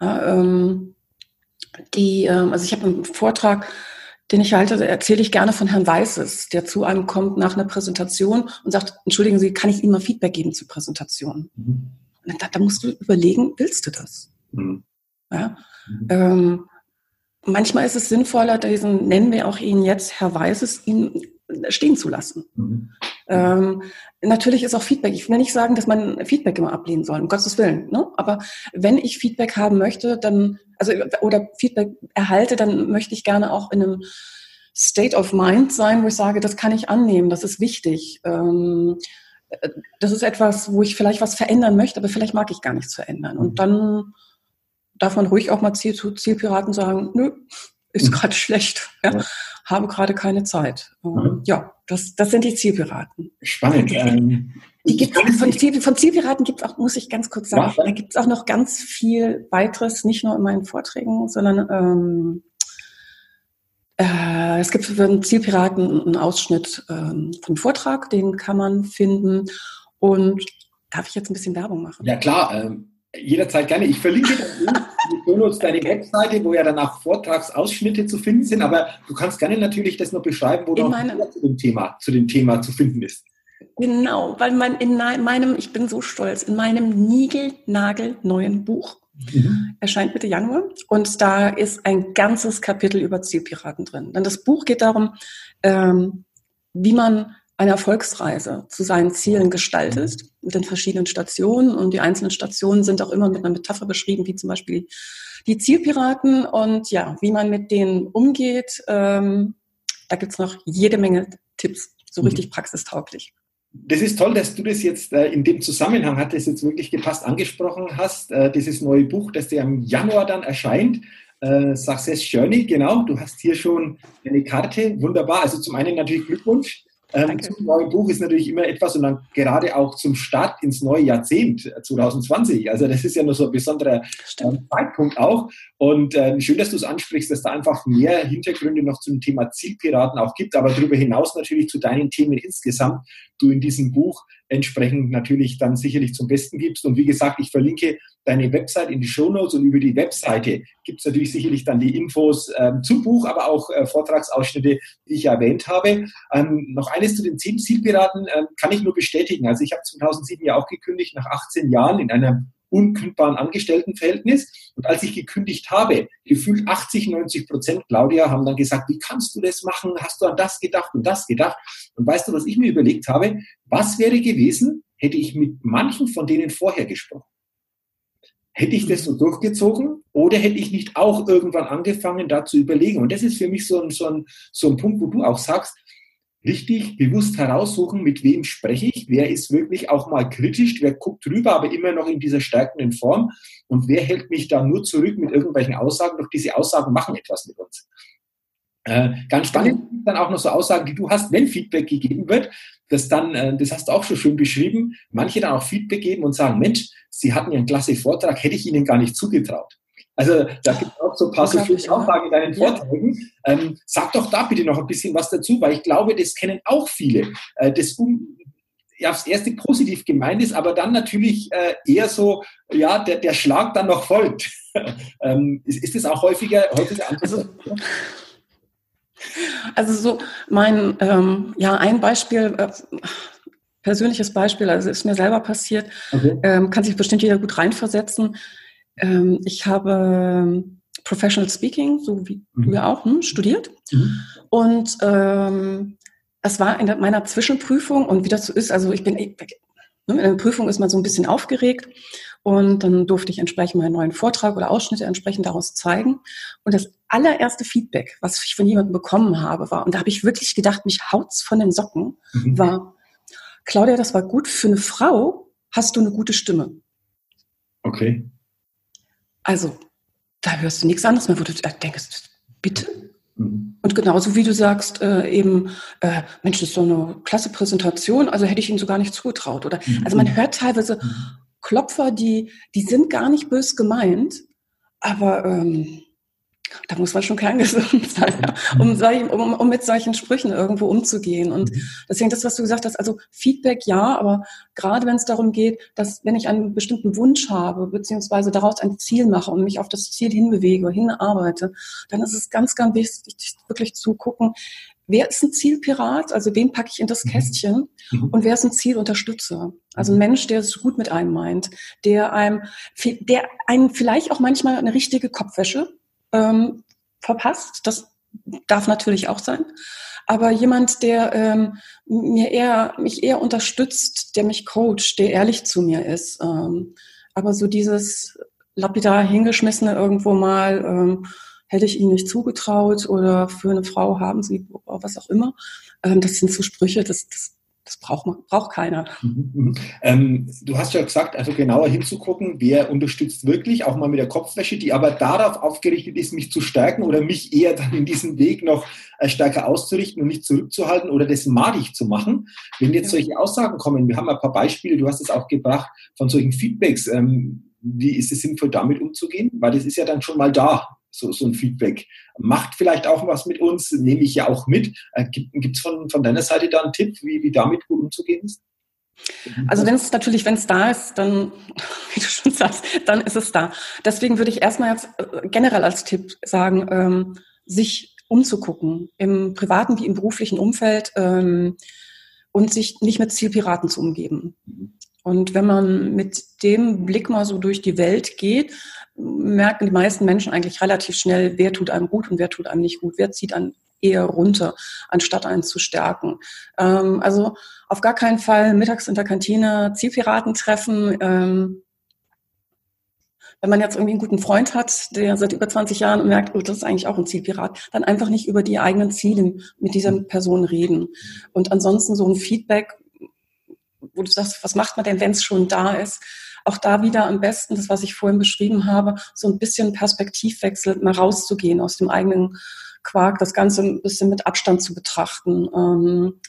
Ja, ähm, die, ähm, also ich habe einen Vortrag den ich halte, erzähle ich gerne von Herrn Weißes, der zu einem kommt nach einer Präsentation und sagt, entschuldigen Sie, kann ich Ihnen mal Feedback geben zur Präsentation? Mhm. Da, da, musst du überlegen, willst du das? Mhm. Ja? Mhm. Ähm, manchmal ist es sinnvoller, diesen, nennen wir auch ihn jetzt Herr Weißes, ihn stehen zu lassen. Mhm. Ähm, natürlich ist auch Feedback. Ich will nicht sagen, dass man Feedback immer ablehnen soll, um Gottes Willen. Ne? Aber wenn ich Feedback haben möchte, dann, also oder Feedback erhalte, dann möchte ich gerne auch in einem State of Mind sein, wo ich sage, das kann ich annehmen, das ist wichtig. Ähm, äh, das ist etwas, wo ich vielleicht was verändern möchte, aber vielleicht mag ich gar nichts verändern. Und mhm. dann darf man ruhig auch mal Ziel zu Zielpiraten sagen, nö, ist mhm. gerade schlecht, ja, ja. habe gerade keine Zeit. Mhm. Ja, das, das sind die Zielpiraten. Spannend. Ähm, die gibt's, von, Ziel, von Zielpiraten gibt es auch, muss ich ganz kurz sagen, ja. da gibt es auch noch ganz viel weiteres, nicht nur in meinen Vorträgen, sondern ähm, äh, es gibt für den Zielpiraten einen Ausschnitt ähm, vom Vortrag, den kann man finden. Und darf ich jetzt ein bisschen Werbung machen? Ja klar, ähm, jederzeit gerne. Ich verlinke in deine Webseite, wo ja danach Vortragsausschnitte zu finden sind, aber du kannst gerne natürlich das noch beschreiben, wo noch zu dem Thema, zu dem Thema zu finden ist. Genau, weil man in meinem, ich bin so stolz, in meinem Nigel-Nagel neuen Buch Mhm. Erscheint Mitte Januar und da ist ein ganzes Kapitel über Zielpiraten drin. Denn das Buch geht darum, ähm, wie man eine Erfolgsreise zu seinen Zielen gestaltet, mit den verschiedenen Stationen. Und die einzelnen Stationen sind auch immer mit einer Metapher beschrieben, wie zum Beispiel die Zielpiraten und ja, wie man mit denen umgeht. Ähm, da gibt's noch jede Menge Tipps, so richtig mhm. praxistauglich das ist toll, dass du das jetzt äh, in dem Zusammenhang, hat das jetzt wirklich gepasst, angesprochen hast. Äh, dieses neue Buch, das dir im Januar dann erscheint, äh, Success Journey, genau. Du hast hier schon eine Karte, wunderbar. Also zum einen natürlich Glückwunsch. Ähm, zum neuen Buch ist natürlich immer etwas und dann gerade auch zum Start ins neue Jahrzehnt 2020. Äh, also das ist ja nur so ein besonderer ähm, Zeitpunkt auch. Und äh, schön, dass du es ansprichst, dass da einfach mehr Hintergründe noch zum Thema Zielpiraten auch gibt, aber darüber hinaus natürlich zu deinen Themen insgesamt du in diesem Buch entsprechend natürlich dann sicherlich zum Besten gibst. Und wie gesagt, ich verlinke deine Website in die Show Notes und über die Webseite gibt es natürlich sicherlich dann die Infos ähm, zum Buch, aber auch äh, Vortragsausschnitte, die ich erwähnt habe. Ähm, noch eines zu den zehn Zielpiraten äh, kann ich nur bestätigen. Also ich habe 2007 ja auch gekündigt, nach 18 Jahren in einer unkündbaren Angestelltenverhältnis. Und als ich gekündigt habe, gefühlt 80, 90 Prozent, Claudia, haben dann gesagt, wie kannst du das machen? Hast du an das gedacht und das gedacht? Und weißt du, was ich mir überlegt habe? Was wäre gewesen, hätte ich mit manchen von denen vorher gesprochen? Hätte ich das so durchgezogen oder hätte ich nicht auch irgendwann angefangen, da zu überlegen? Und das ist für mich so ein, so ein, so ein Punkt, wo du auch sagst, richtig bewusst heraussuchen, mit wem spreche ich, wer ist wirklich auch mal kritisch, wer guckt drüber, aber immer noch in dieser stärkenden Form und wer hält mich da nur zurück mit irgendwelchen Aussagen, doch diese Aussagen machen etwas mit uns. Äh, ganz spannend sind dann auch noch so Aussagen, die du hast, wenn Feedback gegeben wird, dass dann, äh, das hast du auch schon schön beschrieben, manche dann auch Feedback geben und sagen, Mensch, Sie hatten ja einen klasse Vortrag, hätte ich Ihnen gar nicht zugetraut. Also da gibt es auch so ein paar so schöne Aussagen in deinen Vorträgen. Ja. Ähm, sag doch da bitte noch ein bisschen was dazu, weil ich glaube, das kennen auch viele. Äh, das um, ja, aufs erste positiv gemeint ist, aber dann natürlich äh, eher so, ja, der, der Schlag dann noch folgt. ähm, ist, ist das auch häufiger, häufiger also, also so mein, ähm, ja, ein Beispiel, äh, persönliches Beispiel, also ist mir selber passiert, okay. ähm, kann sich bestimmt jeder gut reinversetzen. Ähm, ich habe Professional Speaking, so wie mhm. du ja auch, hm, studiert. Mhm. Und ähm, das war in meiner Zwischenprüfung und wie das so ist, also ich bin, ne, in der Prüfung ist man so ein bisschen aufgeregt und dann durfte ich entsprechend meinen neuen Vortrag oder Ausschnitte entsprechend daraus zeigen. Und das allererste Feedback, was ich von jemandem bekommen habe, war, und da habe ich wirklich gedacht, mich haut's von den Socken, mhm. war, Claudia, das war gut für eine Frau, hast du eine gute Stimme. Okay. Also, da hörst du nichts anderes mehr, wo du denkst, bitte? Mhm. Und genauso wie du sagst, äh, eben, äh, Mensch, das ist so eine klasse Präsentation, also hätte ich ihnen so gar nicht zugetraut. Oder mhm. also man hört teilweise mhm. Klopfer, die, die sind gar nicht bös gemeint, aber ähm, da muss man schon kerngesund sein, um, um, um mit solchen Sprüchen irgendwo umzugehen. Und mhm. deswegen das, was du gesagt hast, also Feedback ja, aber gerade wenn es darum geht, dass wenn ich einen bestimmten Wunsch habe, beziehungsweise daraus ein Ziel mache und mich auf das Ziel hinbewege, hinarbeite, dann ist es ganz, ganz wichtig, wirklich zu gucken, wer ist ein Zielpirat, also wen packe ich in das mhm. Kästchen mhm. und wer ist ein Zielunterstützer. Also ein Mensch, der es gut mit einem meint, der einem, der einem vielleicht auch manchmal eine richtige Kopfwäsche ähm, verpasst. Das darf natürlich auch sein. Aber jemand, der ähm, mir eher, mich eher unterstützt, der mich coacht, der ehrlich zu mir ist. Ähm, aber so dieses lapidar hingeschmissene irgendwo mal, ähm, hätte ich ihnen nicht zugetraut oder für eine Frau haben sie, was auch immer. Ähm, das sind so Sprüche, das, das, Das braucht, braucht keiner. Mhm, mhm. Ähm, du hast ja gesagt, also genauer hinzugucken, wer unterstützt wirklich, auch mal mit der Kopfwäsche, die aber darauf aufgerichtet ist, mich zu stärken oder mich eher dann in diesem Weg noch äh, stärker auszurichten und nicht zurückzuhalten oder das madig zu machen. Wenn jetzt ja. solche Aussagen kommen, wir haben ein paar Beispiele, du hast es auch gebracht, von solchen Feedbacks, ähm, wie ist es sinnvoll, damit umzugehen? Weil das ist ja dann schon mal da so, so ein Feedback. Macht vielleicht auch was mit uns, nehme ich ja auch mit. Äh, Gibt es von, von deiner Seite da einen Tipp, wie, wie damit gut umzugehen ist? Also wenn es natürlich, wenn es da ist, dann, wie du schon sagst, dann ist es da. Deswegen würde ich erstmal jetzt äh, generell als Tipp sagen, ähm, sich umzugucken, im privaten wie im beruflichen Umfeld ähm, und sich nicht mit Zielpiraten zu umgeben. Mhm. Und wenn man mit dem Blick mal so durch die Welt geht, merken die meisten Menschen eigentlich relativ schnell, wer tut einem gut und wer tut einem nicht gut, wer zieht einen eher runter, anstatt einen zu stärken. Ähm, also auf gar keinen Fall mittags in der Kantine Zielpiraten treffen. Ähm, wenn man jetzt irgendwie einen guten Freund hat, der seit über 20 Jahren merkt, oh, das ist eigentlich auch ein Zielpirat, dann einfach nicht über die eigenen Ziele mit dieser Person reden. Und ansonsten so ein Feedback, wo du sagst, was macht man denn, wenn es schon da ist? Auch da wieder am besten, das, was ich vorhin beschrieben habe, so ein bisschen Perspektivwechsel, mal rauszugehen aus dem eigenen Quark, das Ganze ein bisschen mit Abstand zu betrachten. Ähm,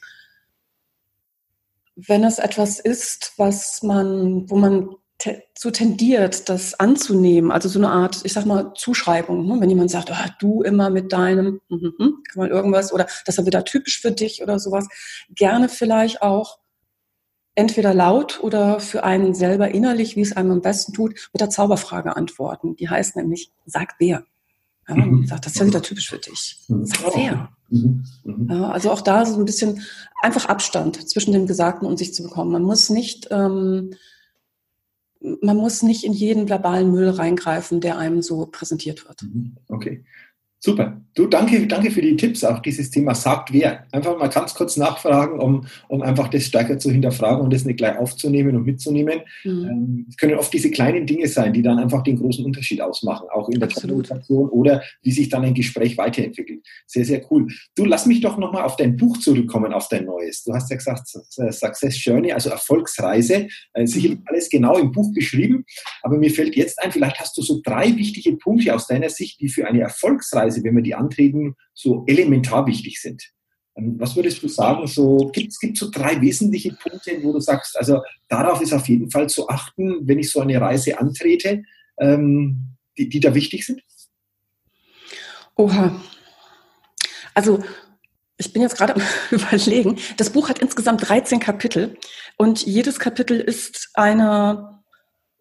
wenn es etwas ist, was man, wo man te so tendiert, das anzunehmen, also so eine Art, ich sag mal, Zuschreibung, ne? wenn jemand sagt, oh, du immer mit deinem, mm -hmm, kann man irgendwas, oder das ist wieder typisch für dich oder sowas, gerne vielleicht auch entweder laut oder für einen selber innerlich, wie es einem am besten tut, mit der Zauberfrage antworten. Die heißt nämlich, sag wer. Ja, mhm. sagt, das ist ja wieder typisch für dich. Mhm. Sag wer. Mhm. Mhm. Ja, also auch da so ein bisschen einfach Abstand zwischen dem Gesagten und sich zu bekommen. Man muss nicht, ähm, man muss nicht in jeden verbalen Müll reingreifen, der einem so präsentiert wird. Mhm. Okay. Super. Du, danke, danke für die Tipps auf dieses Thema sagt wer. Einfach mal ganz kurz nachfragen, um, um einfach das stärker zu hinterfragen und das nicht gleich aufzunehmen und mitzunehmen. Mhm. Ähm, es können oft diese kleinen Dinge sein, die dann einfach den großen Unterschied ausmachen, auch in der Kommunikation oder wie sich dann ein Gespräch weiterentwickelt. Sehr, sehr cool. Du, lass mich doch nochmal auf dein Buch zurückkommen, auf dein neues. Du hast ja gesagt, Success Journey, also Erfolgsreise. Äh, sicherlich alles genau im Buch beschrieben, aber mir fällt jetzt ein, vielleicht hast du so drei wichtige Punkte aus deiner Sicht, die für eine Erfolgsreise Arbeitsweise, wenn wir die antreten, so elementar wichtig sind. Ähm, was würdest du sagen, so gibt es so drei wesentliche Punkte, wo du sagst, also darauf ist auf jeden Fall zu achten, wenn ich so eine Reise antrete, ähm, die, die da wichtig sind? Oha. Also ich bin jetzt gerade am Überlegen. Das Buch hat insgesamt 13 Kapitel und jedes Kapitel ist eine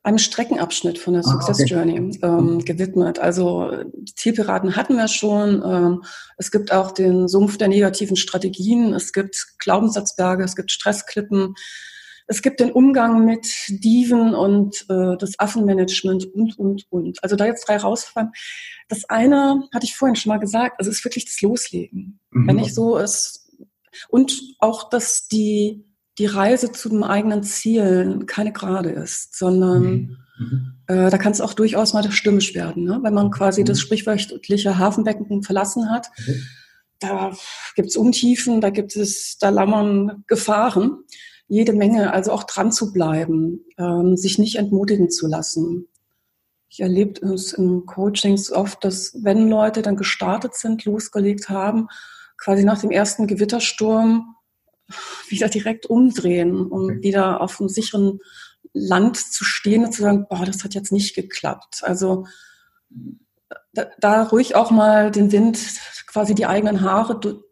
einem Streckenabschnitt von der ah, Success okay. Journey ähm, mhm. gewidmet. Also die Zielpiraten hatten wir schon. Ähm, es gibt auch den Sumpf der negativen Strategien. Es gibt Glaubenssatzberge. Es gibt Stressklippen. Es gibt den Umgang mit Diven und äh, das Affenmanagement und, und, und. Also da jetzt drei rausfallen. Das eine hatte ich vorhin schon mal gesagt. Also es ist wirklich das Loslegen. Mhm. Wenn ich so es und auch, dass die die Reise zu dem eigenen Ziel keine gerade ist, sondern mhm. mhm. äh, da kann es auch durchaus mal stürmisch werden, ne? wenn man quasi mhm. das sprichwörtliche Hafenbecken verlassen hat. Mhm. Da gibt es Untiefen, da gibt es, da lauern Gefahren, jede Menge, also auch dran zu bleiben, ähm, sich nicht entmutigen zu lassen. Ich erlebe es in Coachings oft, dass wenn Leute dann gestartet sind, losgelegt haben, quasi nach dem ersten Gewittersturm wieder direkt umdrehen, um okay. wieder auf einem sicheren Land zu stehen und zu sagen, boah, das hat jetzt nicht geklappt. Also da, da ruhig auch mal den Wind, quasi die eigenen Haare du,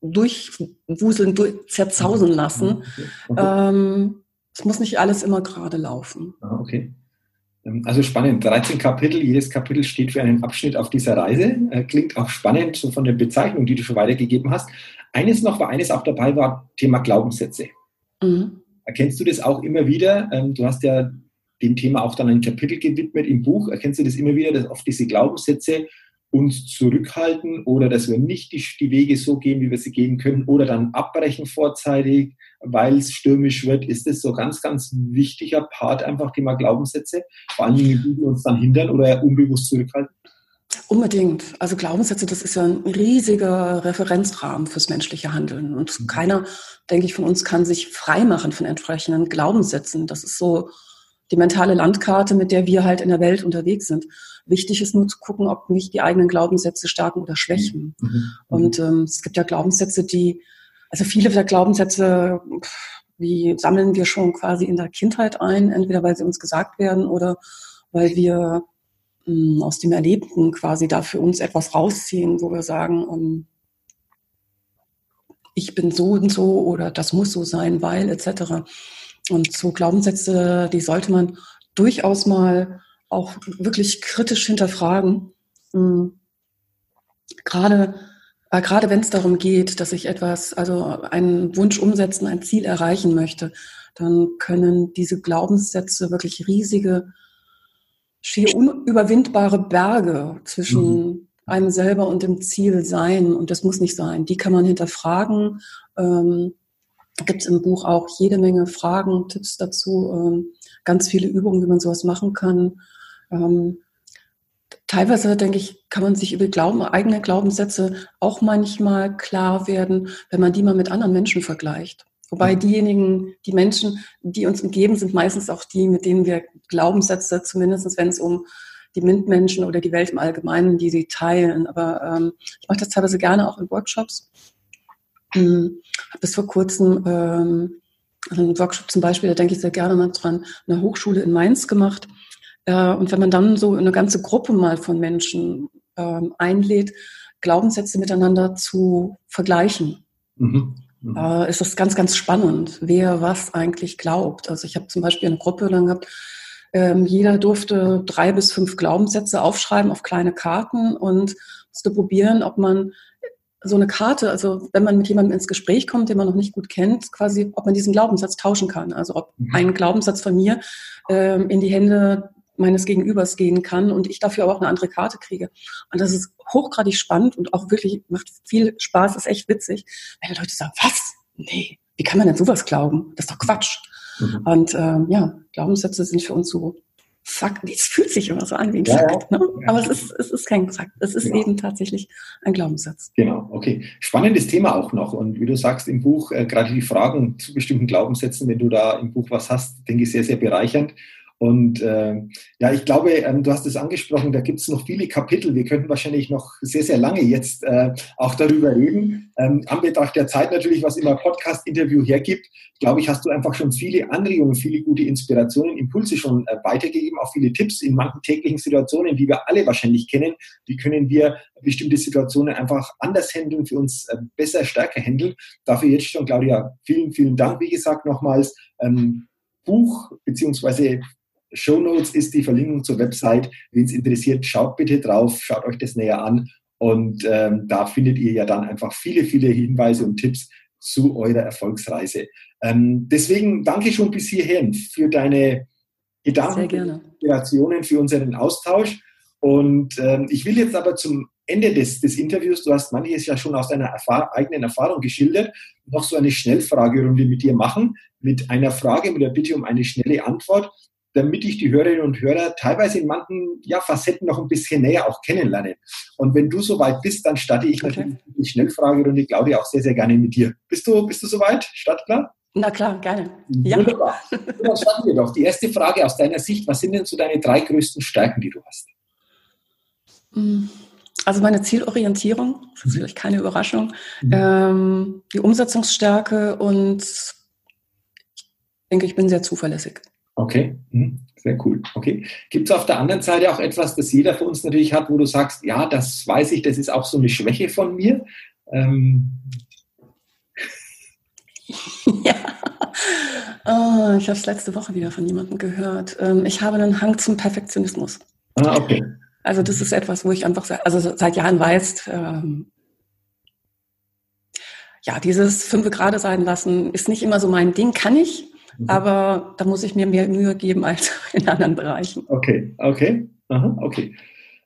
durchwuseln, durch, zerzausen lassen. Okay. Okay. Ähm, es muss nicht alles immer gerade laufen. Ah, okay. Ähm, also spannend, 13 Kapitel, jedes Kapitel steht für einen Abschnitt auf dieser Reise. Äh, klingt auch spannend, so von der Bezeichnung, die du schon weitergegeben hast. Eines noch war, eines auch dabei war, Thema Glaubenssätze. Mhm. Erkennst du das auch immer wieder? Ähm, du hast ja dem Thema auch dann ein Kapitel gewidmet im Buch. Erkennst du das immer wieder, dass oft diese Glaubenssätze uns zurückhalten oder dass wir nicht die, die Wege so gehen, wie wir sie gehen können oder dann abbrechen vorzeitig, weil es stürmisch wird? Ist das so ganz, ganz wichtiger Part einfach Thema Glaubenssätze? Vor allen Dingen, die uns dann hindern oder unbewusst zurückhalten? Unbedingt. Also Glaubenssätze, das ist ja ein riesiger Referenzrahmen fürs menschliche Handeln. Und mhm. keiner, denke ich, von uns kann sich freimachen von entsprechenden Glaubenssätzen. Das ist so die mentale Landkarte, mit der wir halt in der Welt unterwegs sind. Wichtig ist nur zu gucken, ob mich die eigenen Glaubenssätze stärken oder schwächen. Mhm. mhm. Und ähm, es gibt ja Glaubenssätze, die, also viele der Glaubenssätze, die sammeln wir schon quasi in der Kindheit ein, entweder weil sie uns gesagt werden oder weil wir aus dem Erlebten quasi da für uns etwas rausziehen, wo wir sagen, ähm, ich bin so und so oder das muss so sein, weil etc. Und so Glaubenssätze, die sollte man durchaus mal auch wirklich kritisch hinterfragen. Ähm, gerade äh, gerade wenn es darum geht, dass ich etwas, also einen Wunsch umsetzen, ein Ziel erreichen möchte, dann können diese Glaubenssätze wirklich riesige schier unüberwindbare Berge zwischen mhm. einem selber und dem Ziel sein. Und das muss nicht sein. Die kann man hinterfragen. Ähm, Gibt es im Buch auch jede Menge Fragen, Tipps dazu, ähm, ganz viele Übungen, wie man sowas machen kann. Ähm, teilweise, denke ich, kann man sich über Glauben, eigene Glaubenssätze auch manchmal klar werden, wenn man die mal mit anderen Menschen vergleicht. Wobei diejenigen, die Menschen, die uns umgeben, sind meistens auch die, mit denen wir Glaubenssätze, zumindest wenn es um die MINT-Menschen oder die Welt im Allgemeinen, die sie teilen. Aber ähm, ich mache das teilweise gerne auch in Workshops. Hm, habe bis vor kurzem ähm, einen Workshop zum Beispiel, da denke ich sehr gerne mal dran, eine Hochschule in Mainz gemacht. Äh, und wenn man dann so eine ganze Gruppe mal von Menschen ähm, einlädt, Glaubenssätze miteinander zu vergleichen. Mhm mhm. äh, ist das ganz, ganz spannend, wer was eigentlich glaubt. Also ich habe zum Beispiel eine Gruppe dann gehabt, ähm, jeder durfte drei bis fünf Glaubenssätze aufschreiben auf kleine Karten und musste probieren, ob man so eine Karte, also wenn man mit jemandem ins Gespräch kommt, den man noch nicht gut kennt, quasi, ob man diesen Glaubenssatz tauschen kann. Also ob mhm. ein Glaubenssatz von mir ähm, in die Hände meines Gegenübers gehen kann und ich dafür aber auch eine andere Karte kriege. Und das ist hochgradig spannend und auch wirklich macht viel Spaß, ist echt witzig, wenn Leute sagen, was? Nee, wie kann man denn sowas glauben? Das ist doch Quatsch. Mhm. Und ähm, ja, Glaubenssätze sind für uns so Fakt. Es fühlt sich immer so an wie ein ja, Fakt, ne? ja. aber es ist, es ist kein Fakt. Es ist genau. eben tatsächlich ein Glaubenssatz. Genau, okay. Spannendes Thema auch noch. Und wie du sagst im Buch, äh, gerade die Fragen zu bestimmten Glaubenssätzen, wenn du da im Buch was hast, denke ich, sehr, sehr bereichernd. Und äh, ja, ich glaube, ähm, du hast es angesprochen, da gibt es noch viele Kapitel. Wir könnten wahrscheinlich noch sehr, sehr lange jetzt äh, auch darüber reden. Ähm, Anbetracht der Zeit natürlich, was immer Podcast-Interview hergibt, glaube ich, hast du einfach schon viele Anregungen, viele gute Inspirationen, Impulse schon äh, weitergegeben, auch viele Tipps in manchen täglichen Situationen, die wir alle wahrscheinlich kennen. Wie können wir bestimmte Situationen einfach anders handeln, für uns äh, besser, stärker handeln. Dafür jetzt schon, Claudia, vielen, vielen Dank, wie gesagt, nochmals. Ähm, Buch beziehungsweise Show Notes ist die Verlinkung zur Website. Wenn es interessiert, schaut bitte drauf, schaut euch das näher an. Und ähm, da findet ihr ja dann einfach viele, viele Hinweise und Tipps zu eurer Erfolgsreise. Ähm, deswegen danke schon bis hierhin für deine Gedanken, Inspirationen, für unseren Austausch. Und ähm, ich will jetzt aber zum Ende des, des Interviews, du hast manches ja schon aus deiner Erfahr eigenen Erfahrung geschildert, noch so eine Schnellfragerunde mit dir machen, mit einer Frage, mit der Bitte um eine schnelle Antwort damit ich die Hörerinnen und Hörer teilweise in manchen ja, Facetten noch ein bisschen näher auch kennenlerne. Und wenn du soweit bist, dann starte ich okay. natürlich die Schnellfragerunde, Claudia, auch sehr, sehr gerne mit dir. Bist du, bist du soweit? Startklar? Na klar, gerne. Ja. Wunderbar. Dann starten wir doch. Die erste Frage aus deiner Sicht, was sind denn so deine drei größten Stärken, die du hast? Mm, also meine Zielorientierung, das ist vielleicht keine Überraschung, mhm. ähm, die Umsetzungsstärke und ich denke, ich bin sehr zuverlässig. Okay, mhm. sehr cool. Okay. Gibt es auf der anderen Seite auch etwas, das jeder von uns natürlich hat, wo du sagst, ja, das weiß ich, das ist auch so eine Schwäche von mir? Ähm. Ja. Oh, ich habe es letzte Woche wieder von jemandem gehört. Ähm, ich habe einen Hang zum Perfektionismus. Ah, okay. Also das ist etwas, wo ich einfach also seit Jahren weiß, ähm, ja, dieses fünf Grade sein lassen ist nicht immer so mein Ding, kann ich, Mhm. Aber da muss ich mir mehr Mühe geben als in anderen Bereichen. Okay, okay, Aha, okay.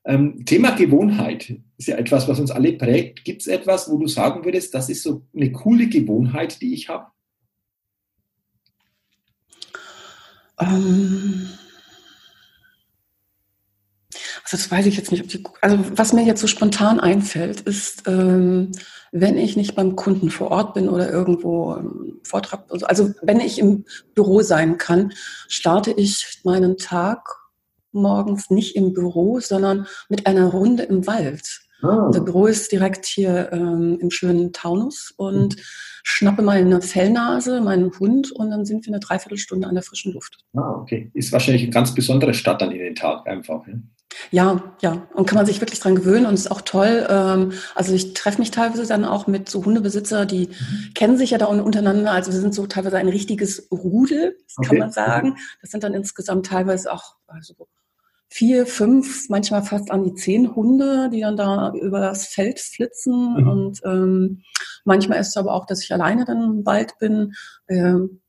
Ähm, Thema Gewohnheit ist ja etwas, was uns alle prägt. Gibt es etwas, wo du sagen würdest, das ist so eine coole Gewohnheit, die ich habe? Ähm, das weiß ich jetzt nicht. Die, also was mir jetzt so spontan einfällt, ist, ähm, wenn ich nicht beim Kunden vor Ort bin oder irgendwo im Vortrag, also wenn ich im Büro sein kann, starte ich meinen Tag morgens nicht im Büro, sondern mit einer Runde im Wald. Ah. Unser Büro ist direkt hier ähm, im schönen Taunus und mhm. schnappe meine Fellnase, meinen Hund und dann sind wir eine Dreiviertelstunde an der frischen Luft. Ah, okay. Ist wahrscheinlich eine ganz besondere Stadt dann in den Tag einfach. Ja? Ja, ja. Und kann man sich wirklich dran gewöhnen und ist auch toll. Ähm, also ich treffe mich teilweise dann auch mit so Hundebesitzer, die mhm. kennen sich ja da untereinander. Also wir sind so teilweise ein richtiges Rudel, okay. kann man sagen. Das sind dann insgesamt teilweise auch also vier, fünf, manchmal fast an die zehn Hunde, die dann da über das Feld flitzen. Mhm. Und ähm, manchmal ist es aber auch, dass ich alleine dann im Wald bin. Ähm,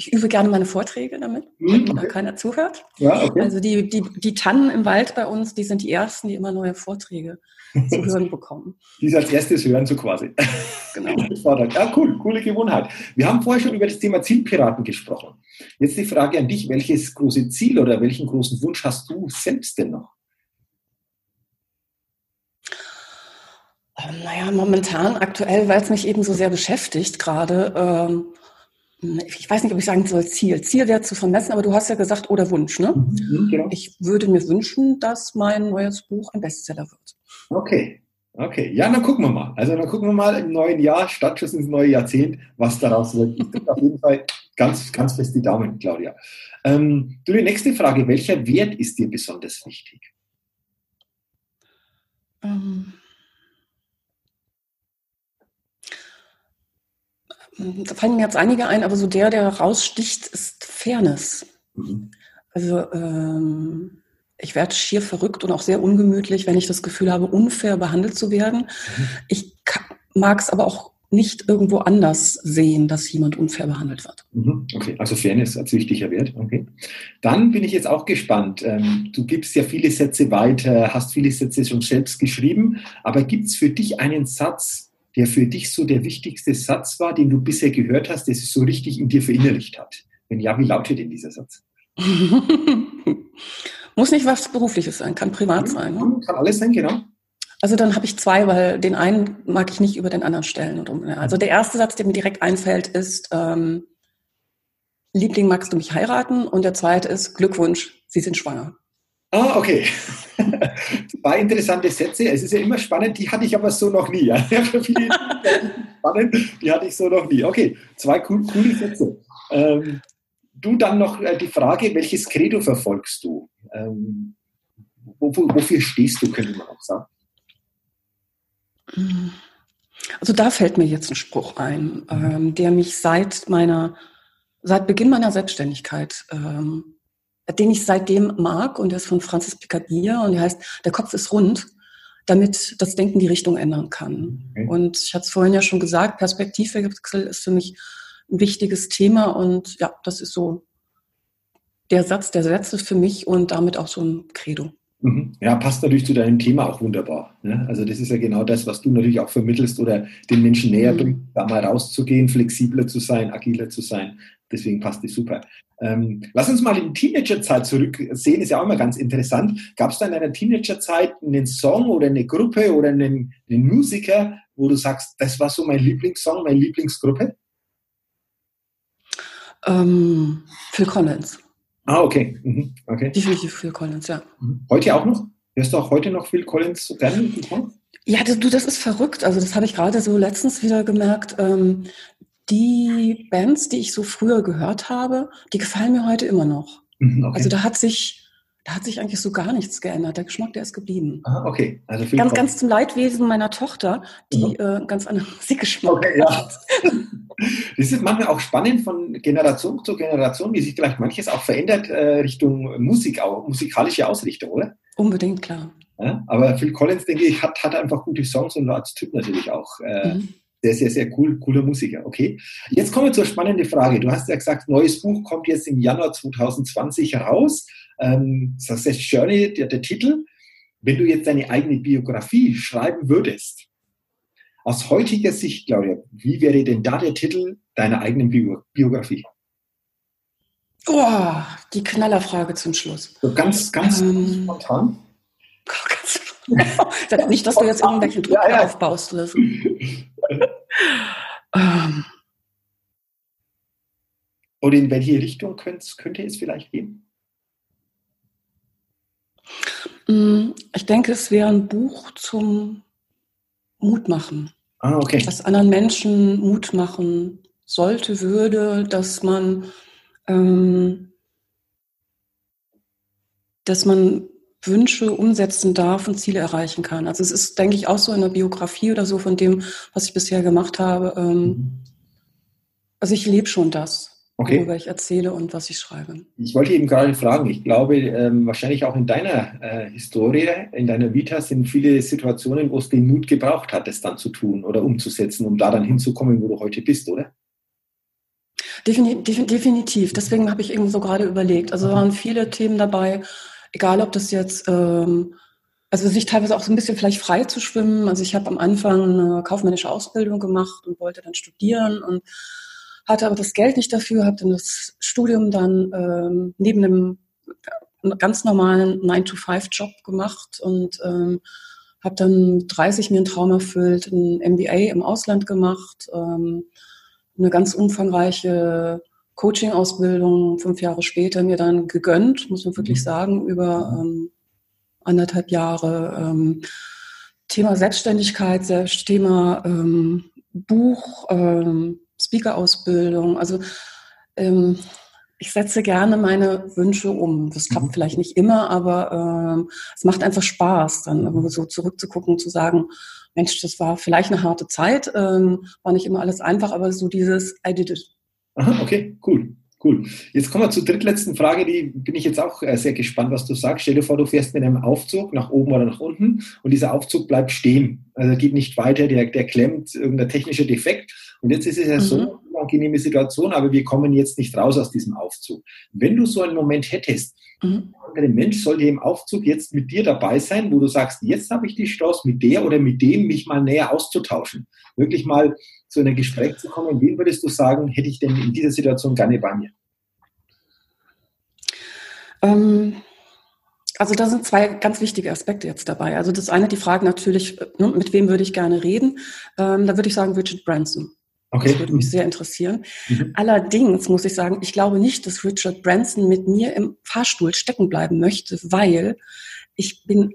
ich übe gerne meine Vorträge damit, mhm, okay. da keiner zuhört. Ja, okay. Also die, die, die Tannen im Wald bei uns, die sind die ersten, die immer neue Vorträge zu hören bekommen. Die es als erstes hören, so quasi. Genau. ja, cool, coole Gewohnheit. Wir haben vorher schon über das Thema Zielpiraten gesprochen. Jetzt die Frage an dich, welches große Ziel oder welchen großen Wunsch hast du selbst denn noch? Ähm, naja, momentan, aktuell, weil es mich eben so sehr beschäftigt gerade, ähm, ich weiß nicht, ob ich sagen soll Ziel. Ziel wäre zu vermessen, aber du hast ja gesagt, oder Wunsch, ne? Mhm, genau. Ich würde mir wünschen, dass mein neues Buch ein Bestseller wird. Okay. Okay, ja, dann gucken wir mal. Also dann gucken wir mal im neuen Jahr, Startschuss ins neue Jahrzehnt, was daraus wird. Ich drücke auf jeden Fall ganz, ganz fest die Daumen, Claudia. Ähm, du, die nächste Frage, welcher Wert ist dir besonders wichtig? Ähm, da fallen mir jetzt einige ein, aber so der, der raussticht, ist Fairness. Mhm. Also ähm, ich werde schier verrückt und auch sehr ungemütlich, wenn ich das Gefühl habe, unfair behandelt zu werden. Mhm. Ich mag es aber auch nicht irgendwo anders sehen, dass jemand unfair behandelt wird. Mhm. Okay, also Fairness als wichtiger Wert. Okay. Dann bin ich jetzt auch gespannt. Ähm, du gibst ja viele Sätze weiter, hast viele Sätze schon selbst geschrieben, aber gibt es für dich einen Satz, der für dich so der wichtigste Satz war, den du bisher gehört hast, der sich so richtig in dir verinnerlicht hat? Wenn ja, wie lautet denn dieser Satz? Muss nicht was Berufliches sein, kann privat sein. Ne? Kann alles sein, genau. Also dann habe ich zwei, weil den einen mag ich nicht über den anderen stellen. Also der erste Satz, der mir direkt einfällt, ist ähm, Liebling, magst du mich heiraten? Und der zweite ist Glückwunsch, Sie sind schwanger. Ah, okay. Zwei interessante Sätze. Es ist ja immer spannend, die hatte ich aber so noch nie. Spannend, die hatte ich so noch nie. Okay, zwei cool, coole Sätze. Ähm, du dann noch äh, die Frage, welches Credo verfolgst du? Ähm, wofür stehst du, könnte man auch sagen? Also da fällt mir jetzt ein Spruch ein, ähm, der mich seit meiner, seit Beginn meiner Selbstständigkeit ähm, den ich seitdem mag und der ist von Francis Picardie und der heißt, der Kopf ist rund, damit das Denken die Richtung ändern kann. Okay. Und ich hatte es vorhin ja schon gesagt, Perspektivwechsel ist für mich ein wichtiges Thema und ja, das ist so der Satz der Sätze für mich und damit auch so ein Credo. Mhm. Ja, passt natürlich zu deinem Thema auch wunderbar. Ne? Also das ist ja genau das, was du natürlich auch vermittelst oder den Menschen näher mhm. bringst, da mal rauszugehen, flexibler zu sein, agiler zu sein. Deswegen passt die super. Ähm, lass uns mal in die Teenagerzeit zurücksehen, ist ja auch immer ganz interessant. Gab es da in deiner Teenagerzeit einen Song oder eine Gruppe oder einen, einen, Musiker, wo du sagst, das war so mein Lieblingssong, meine Lieblingsgruppe? Ähm, Phil Collins. Ah, okay. Mhm. okay. Definitiv Phil Collins, ja. Mhm. Heute auch noch? Hörst du auch heute noch Phil Collins so gerne? Ja, du, das ist verrückt. Also das habe ich gerade so letztens wieder gemerkt. Ähm, die Bands, die ich so früher gehört habe, die gefallen mir heute immer noch. Mhm, okay. Also da hat sich, da hat sich eigentlich so gar nichts geändert. Der Geschmack, der ist geblieben. Ah, okay. Also ganz, ganz zum Leidwesen meiner Tochter, die mhm. äh, ganz anderen Musikgeschmack okay, ja. Das ist manchmal auch spannend von Generation zu Generation, wie sich vielleicht manches auch verändert äh, Richtung Musik, auch musikalische Ausrichtung, oder? Unbedingt, klar. Ja, aber Phil Collins, denke ich, hat, hat einfach gute Songs und als Typ natürlich auch. Äh, mhm sehr, sehr, sehr cool, cooler Musiker. Okay. Jetzt kommen wir zur spannenden Frage. Du hast ja gesagt, neues Buch kommt jetzt im Januar 2020 heraus. Ähm, Success Journey, der, der Titel. Wenn du jetzt deine eigene Biografie schreiben würdest, aus heutiger Sicht, Claudia, wie wäre denn da der Titel deiner eigenen Bio Biografie? Oh, die Knallerfrage zum Schluss. So ganz, ganz ähm, spontan. Nicht, dass du jetzt irgendwelchen Druck ja, ja. aufbaust oder so. ähm. Oder in welche Richtung könnte, es vielleicht gehen? Mm, ich denke, es wäre ein Buch zum Mutmachen. Ah, okay. Was anderen Menschen Mut machen sollte, würde, dass man, ähm, dass man Wünsche umsetzen darf und Ziele erreichen kann. Also es ist, denke ich, auch so in der Biografie oder so von dem, was ich bisher gemacht habe. Ähm, mhm. Also ich lebe schon das okay. worüber ich erzähle und was ich schreibe. Ich wollte eben gerade fragen, ich glaube, ähm, wahrscheinlich auch in deiner äh, Historie, in deiner Vita sind viele Situationen, wo es den Mut gebraucht hat, es dann zu tun oder umzusetzen, um da dann hinzukommen, wo du heute bist, oder? Definitiv, definitiv. Deswegen habe ich eben so gerade überlegt. Also waren viele Themen dabei, egal ob das jetzt, ähm, also sich teilweise auch so ein bisschen vielleicht frei zu schwimmen. Also ich habe am Anfang eine kaufmännische Ausbildung gemacht und wollte dann studieren und hatte aber das Geld nicht dafür, habe dann das Studium dann ähm, neben einem ganz normalen 9-to-5-Job gemacht und ähm, habe dann 30 mir einen Traum erfüllt, ein MBA im Ausland gemacht, ähm, eine ganz umfangreiche Coaching-Ausbildung fünf Jahre später mir dann gegönnt, muss man wirklich mhm. sagen, über ähm, anderthalb Jahre. Ähm, Thema Selbstständigkeit, Thema ähm, Buch, ähm, Speaker-Ausbildung. Also ähm, ich setze gerne meine Wünsche um. Das klappt mhm. vielleicht nicht immer, aber ähm, es macht einfach Spaß, dann so zurückzugucken, zu sagen, Mensch, das war vielleicht eine harte Zeit, ähm, war nicht immer alles einfach, aber so dieses I did it. Aha, okay, cool. Cool. Jetzt kommen wir zur drittletzten Frage, die bin ich jetzt auch äh, sehr gespannt, was du sagst. Stell dir vor, du fährst mit einem Aufzug nach oben oder nach unten und dieser Aufzug bleibt stehen. Also geht nicht weiter, der, der klemmt, irgendein technischer Defekt. Und jetzt ist es ja mhm. so eine unangenehme Situation, aber wir kommen jetzt nicht raus aus diesem Aufzug. Wenn du so einen Moment hättest, mhm. der Mensch sollte im Aufzug jetzt mit dir dabei sein, wo du sagst, jetzt habe ich die Chance, mit der oder mit dem mich mal näher auszutauschen. Wirklich mal zu einem Gespräch zu kommen, wen würdest du sagen, hätte ich denn in dieser Situation gerne bei mir? Ähm, also da sind zwei ganz wichtige Aspekte jetzt dabei. Also das eine, die Frage natürlich, ne, mit wem würde ich gerne reden? Ähm, da würde ich sagen Richard Branson. Okay. Das würde mich sehr interessieren. Mhm. Allerdings muss ich sagen, ich glaube nicht, dass Richard Branson mit mir im Fahrstuhl stecken bleiben möchte, weil ich bin,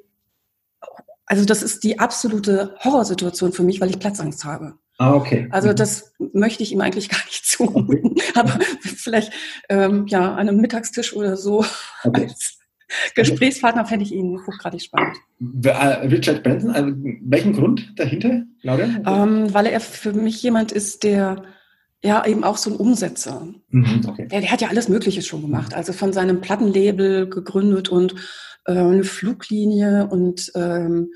also das ist die absolute Horrorsituation für mich, weil ich Platzangst habe. Ah, okay. Also mhm. das möchte ich ihm eigentlich gar nicht zumuten. Okay. Aber vielleicht ähm, ja an einem Mittagstisch oder so okay. als Gesprächspartner fände ich ihn hochgradig spannend. Äh, Richard Branson, also welchen Grund dahinter, Claudia? Ähm, weil er für mich jemand ist, der ja eben auch so ein Umsetzer. Mhm, okay. der, der, hat ja alles Mögliche schon gemacht. Also von seinem Plattenlabel gegründet und äh, eine Fluglinie und ähm,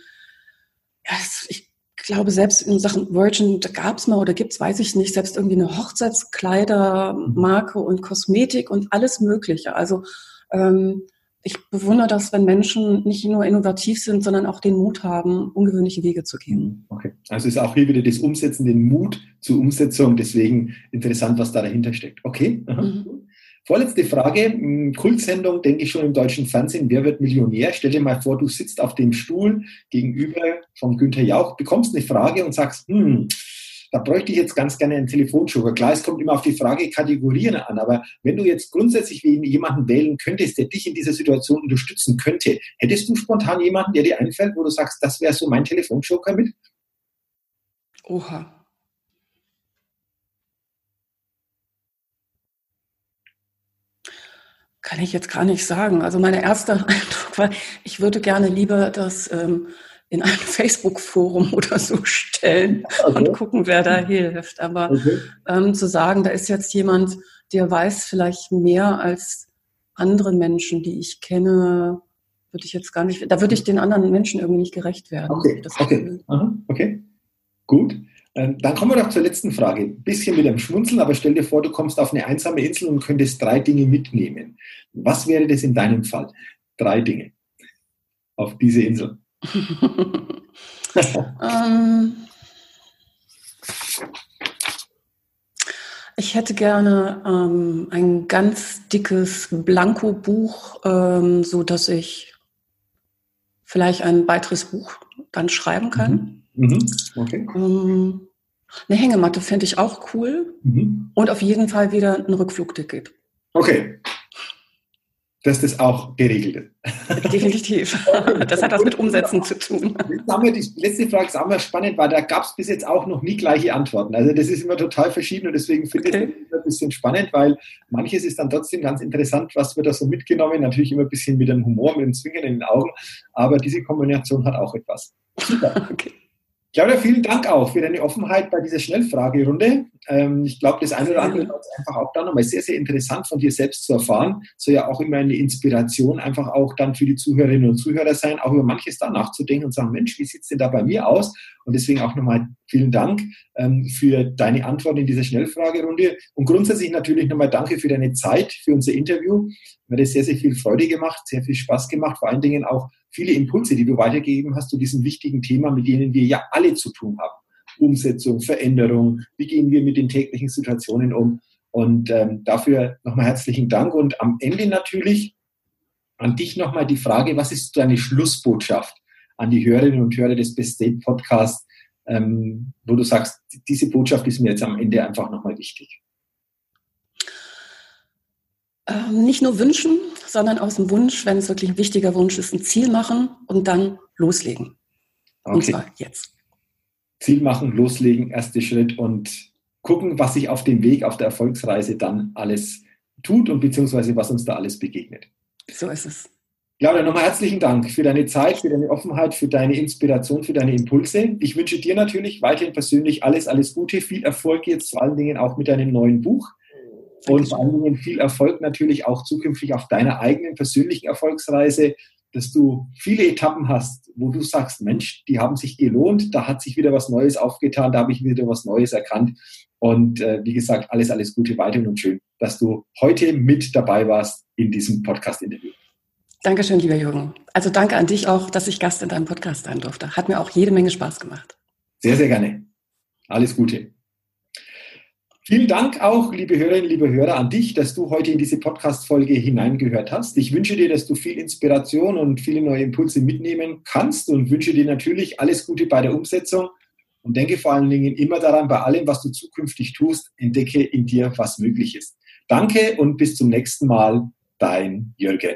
ja, ich glaube, selbst in Sachen Virgin gab es mal oder gibt es, weiß ich nicht, selbst irgendwie eine Hochzeitskleidermarke und Kosmetik und alles Mögliche. Also ähm, ich bewundere das, wenn Menschen nicht nur innovativ sind, sondern auch den Mut haben, ungewöhnliche Wege zu gehen. Okay. Also ist auch hier wieder das Umsetzen, den Mut zur Umsetzung. Deswegen interessant, was da dahinter steckt. Okay. Mhm. Vorletzte Frage, hm, Kultsendung, denke ich schon im deutschen Fernsehen, wer wird Millionär? Stell dir mal vor, du sitzt auf dem Stuhl gegenüber von Günther Jauch, bekommst eine Frage und sagst, hm, da bräuchte ich jetzt ganz gerne einen Telefonjoker. Klar, es kommt immer auf die Frage Kategorien an, aber wenn du jetzt grundsätzlich jemanden wählen könntest, der dich in dieser Situation unterstützen könnte, hättest du spontan jemanden, der dir einfällt, wo du sagst, das wäre so mein Telefonjoker mit? Oha. Kann ich jetzt gar nicht sagen. Also mein erster Eindruck war, ich würde gerne lieber das ähm, in ein Facebook-Forum oder so stellen okay. und gucken, wer da hilft. Aber okay. ähm, zu sagen, da ist jetzt jemand, der weiß vielleicht mehr als andere Menschen, die ich kenne, würde ich jetzt gar nicht, da würde ich den anderen Menschen irgendwie nicht gerecht werden. Okay, okay. Aha, okay. Gut. Ähm, dann kommen wir doch zur letzten Frage. Ein bisschen mit einem Schmunzeln, aber stell dir vor, du kommst auf eine einsame Insel und könntest drei Dinge mitnehmen. Was wäre das in deinem Fall? Drei Dinge auf diese Insel. ähm, ich hätte gerne ähm, ein ganz dickes Blankobuch, ähm, so dass ich vielleicht ein weiteres Buch dann schreiben kann. Mhm. Mhm. Okay. Ähm, eine Hängematte fände ich auch cool. Mhm. Und auf jeden Fall wieder ein Rückflugticket. Okay. Dass das auch geregelt ist. Definitiv. Das hat was mit Umsetzen zu tun. die letzte Frage ist auch mal spannend, weil da gab es bis jetzt auch noch nie gleiche Antworten. Also das ist immer total verschieden und deswegen finde okay. ich es ein bisschen spannend, weil manches ist dann trotzdem ganz interessant, was wird da so mitgenommen. Natürlich immer ein bisschen mit dem Humor, mit dem Zwingen in den Augen, aber diese Kombination hat auch etwas. Super. Okay. Claudia, vielen Dank auch für deine Offenheit bei dieser Schnellfragerunde. Ähm, ich glaube, das eine oder andere ist einfach auch da nochmal sehr, sehr interessant von dir selbst zu erfahren. Soll ja auch immer eine Inspiration einfach auch dann für die Zuhörerinnen und Zuhörer sein, auch über manches da nachzudenken und sagen, Mensch, wie sieht es denn da bei mir aus? Und deswegen auch nochmal vielen Dank ähm, für deine Antwort in dieser Schnellfragerunde. Und grundsätzlich natürlich nochmal danke für deine Zeit, für unser Interview. Mir hat es sehr, sehr viel Freude gemacht, sehr viel Spaß gemacht, vor allen Dingen auch viele Impulse, die du weitergegeben hast zu diesem wichtigen Thema, mit denen wir ja alle zu tun haben. Umsetzung, Veränderung, wie gehen wir mit den täglichen Situationen um. Und ähm, dafür nochmal herzlichen Dank. Und am Ende natürlich an dich nochmal die Frage, was ist deine Schlussbotschaft an die Hörerinnen und Hörer des Best State Podcasts, ähm, wo du sagst, diese Botschaft ist mir jetzt am Ende einfach nochmal wichtig? Ähm, nicht nur wünschen, sondern aus dem Wunsch, wenn es wirklich ein wichtiger Wunsch ist, ein Ziel machen und dann loslegen. Okay. Und zwar jetzt. Ziel machen, loslegen, erster Schritt und gucken, was sich auf dem Weg, auf der Erfolgsreise dann alles tut und beziehungsweise was uns da alles begegnet. So ist es. Claudia, nochmal herzlichen Dank für deine Zeit, für deine Offenheit, für deine Inspiration, für deine Impulse. Ich wünsche dir natürlich weiterhin persönlich alles, alles Gute, viel Erfolg jetzt vor allen Dingen auch mit deinem neuen Buch. Und vor allen Dingen viel Erfolg natürlich auch zukünftig auf deiner eigenen persönlichen Erfolgsreise, dass du viele Etappen hast, wo du sagst, Mensch, die haben sich gelohnt, da hat sich wieder was Neues aufgetan, da habe ich wieder was Neues erkannt. Und äh, wie gesagt, alles, alles Gute weiterhin und schön, dass du heute mit dabei warst in diesem Podcast-Interview. Dankeschön, lieber Jürgen. Also danke an dich auch, dass ich Gast in deinem Podcast sein durfte. Hat mir auch jede Menge Spaß gemacht. Sehr, sehr gerne. Alles Gute. Vielen Dank auch, liebe Hörerinnen, liebe Hörer, an dich, dass du heute in diese Podcast-Folge hineingehört hast. Ich wünsche dir, dass du viel Inspiration und viele neue Impulse mitnehmen kannst und wünsche dir natürlich alles Gute bei der Umsetzung und denke vor allen Dingen immer daran, bei allem, was du zukünftig tust, entdecke in dir, was möglich ist. Danke und bis zum nächsten Mal, dein Jürgen.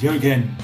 Jürgen.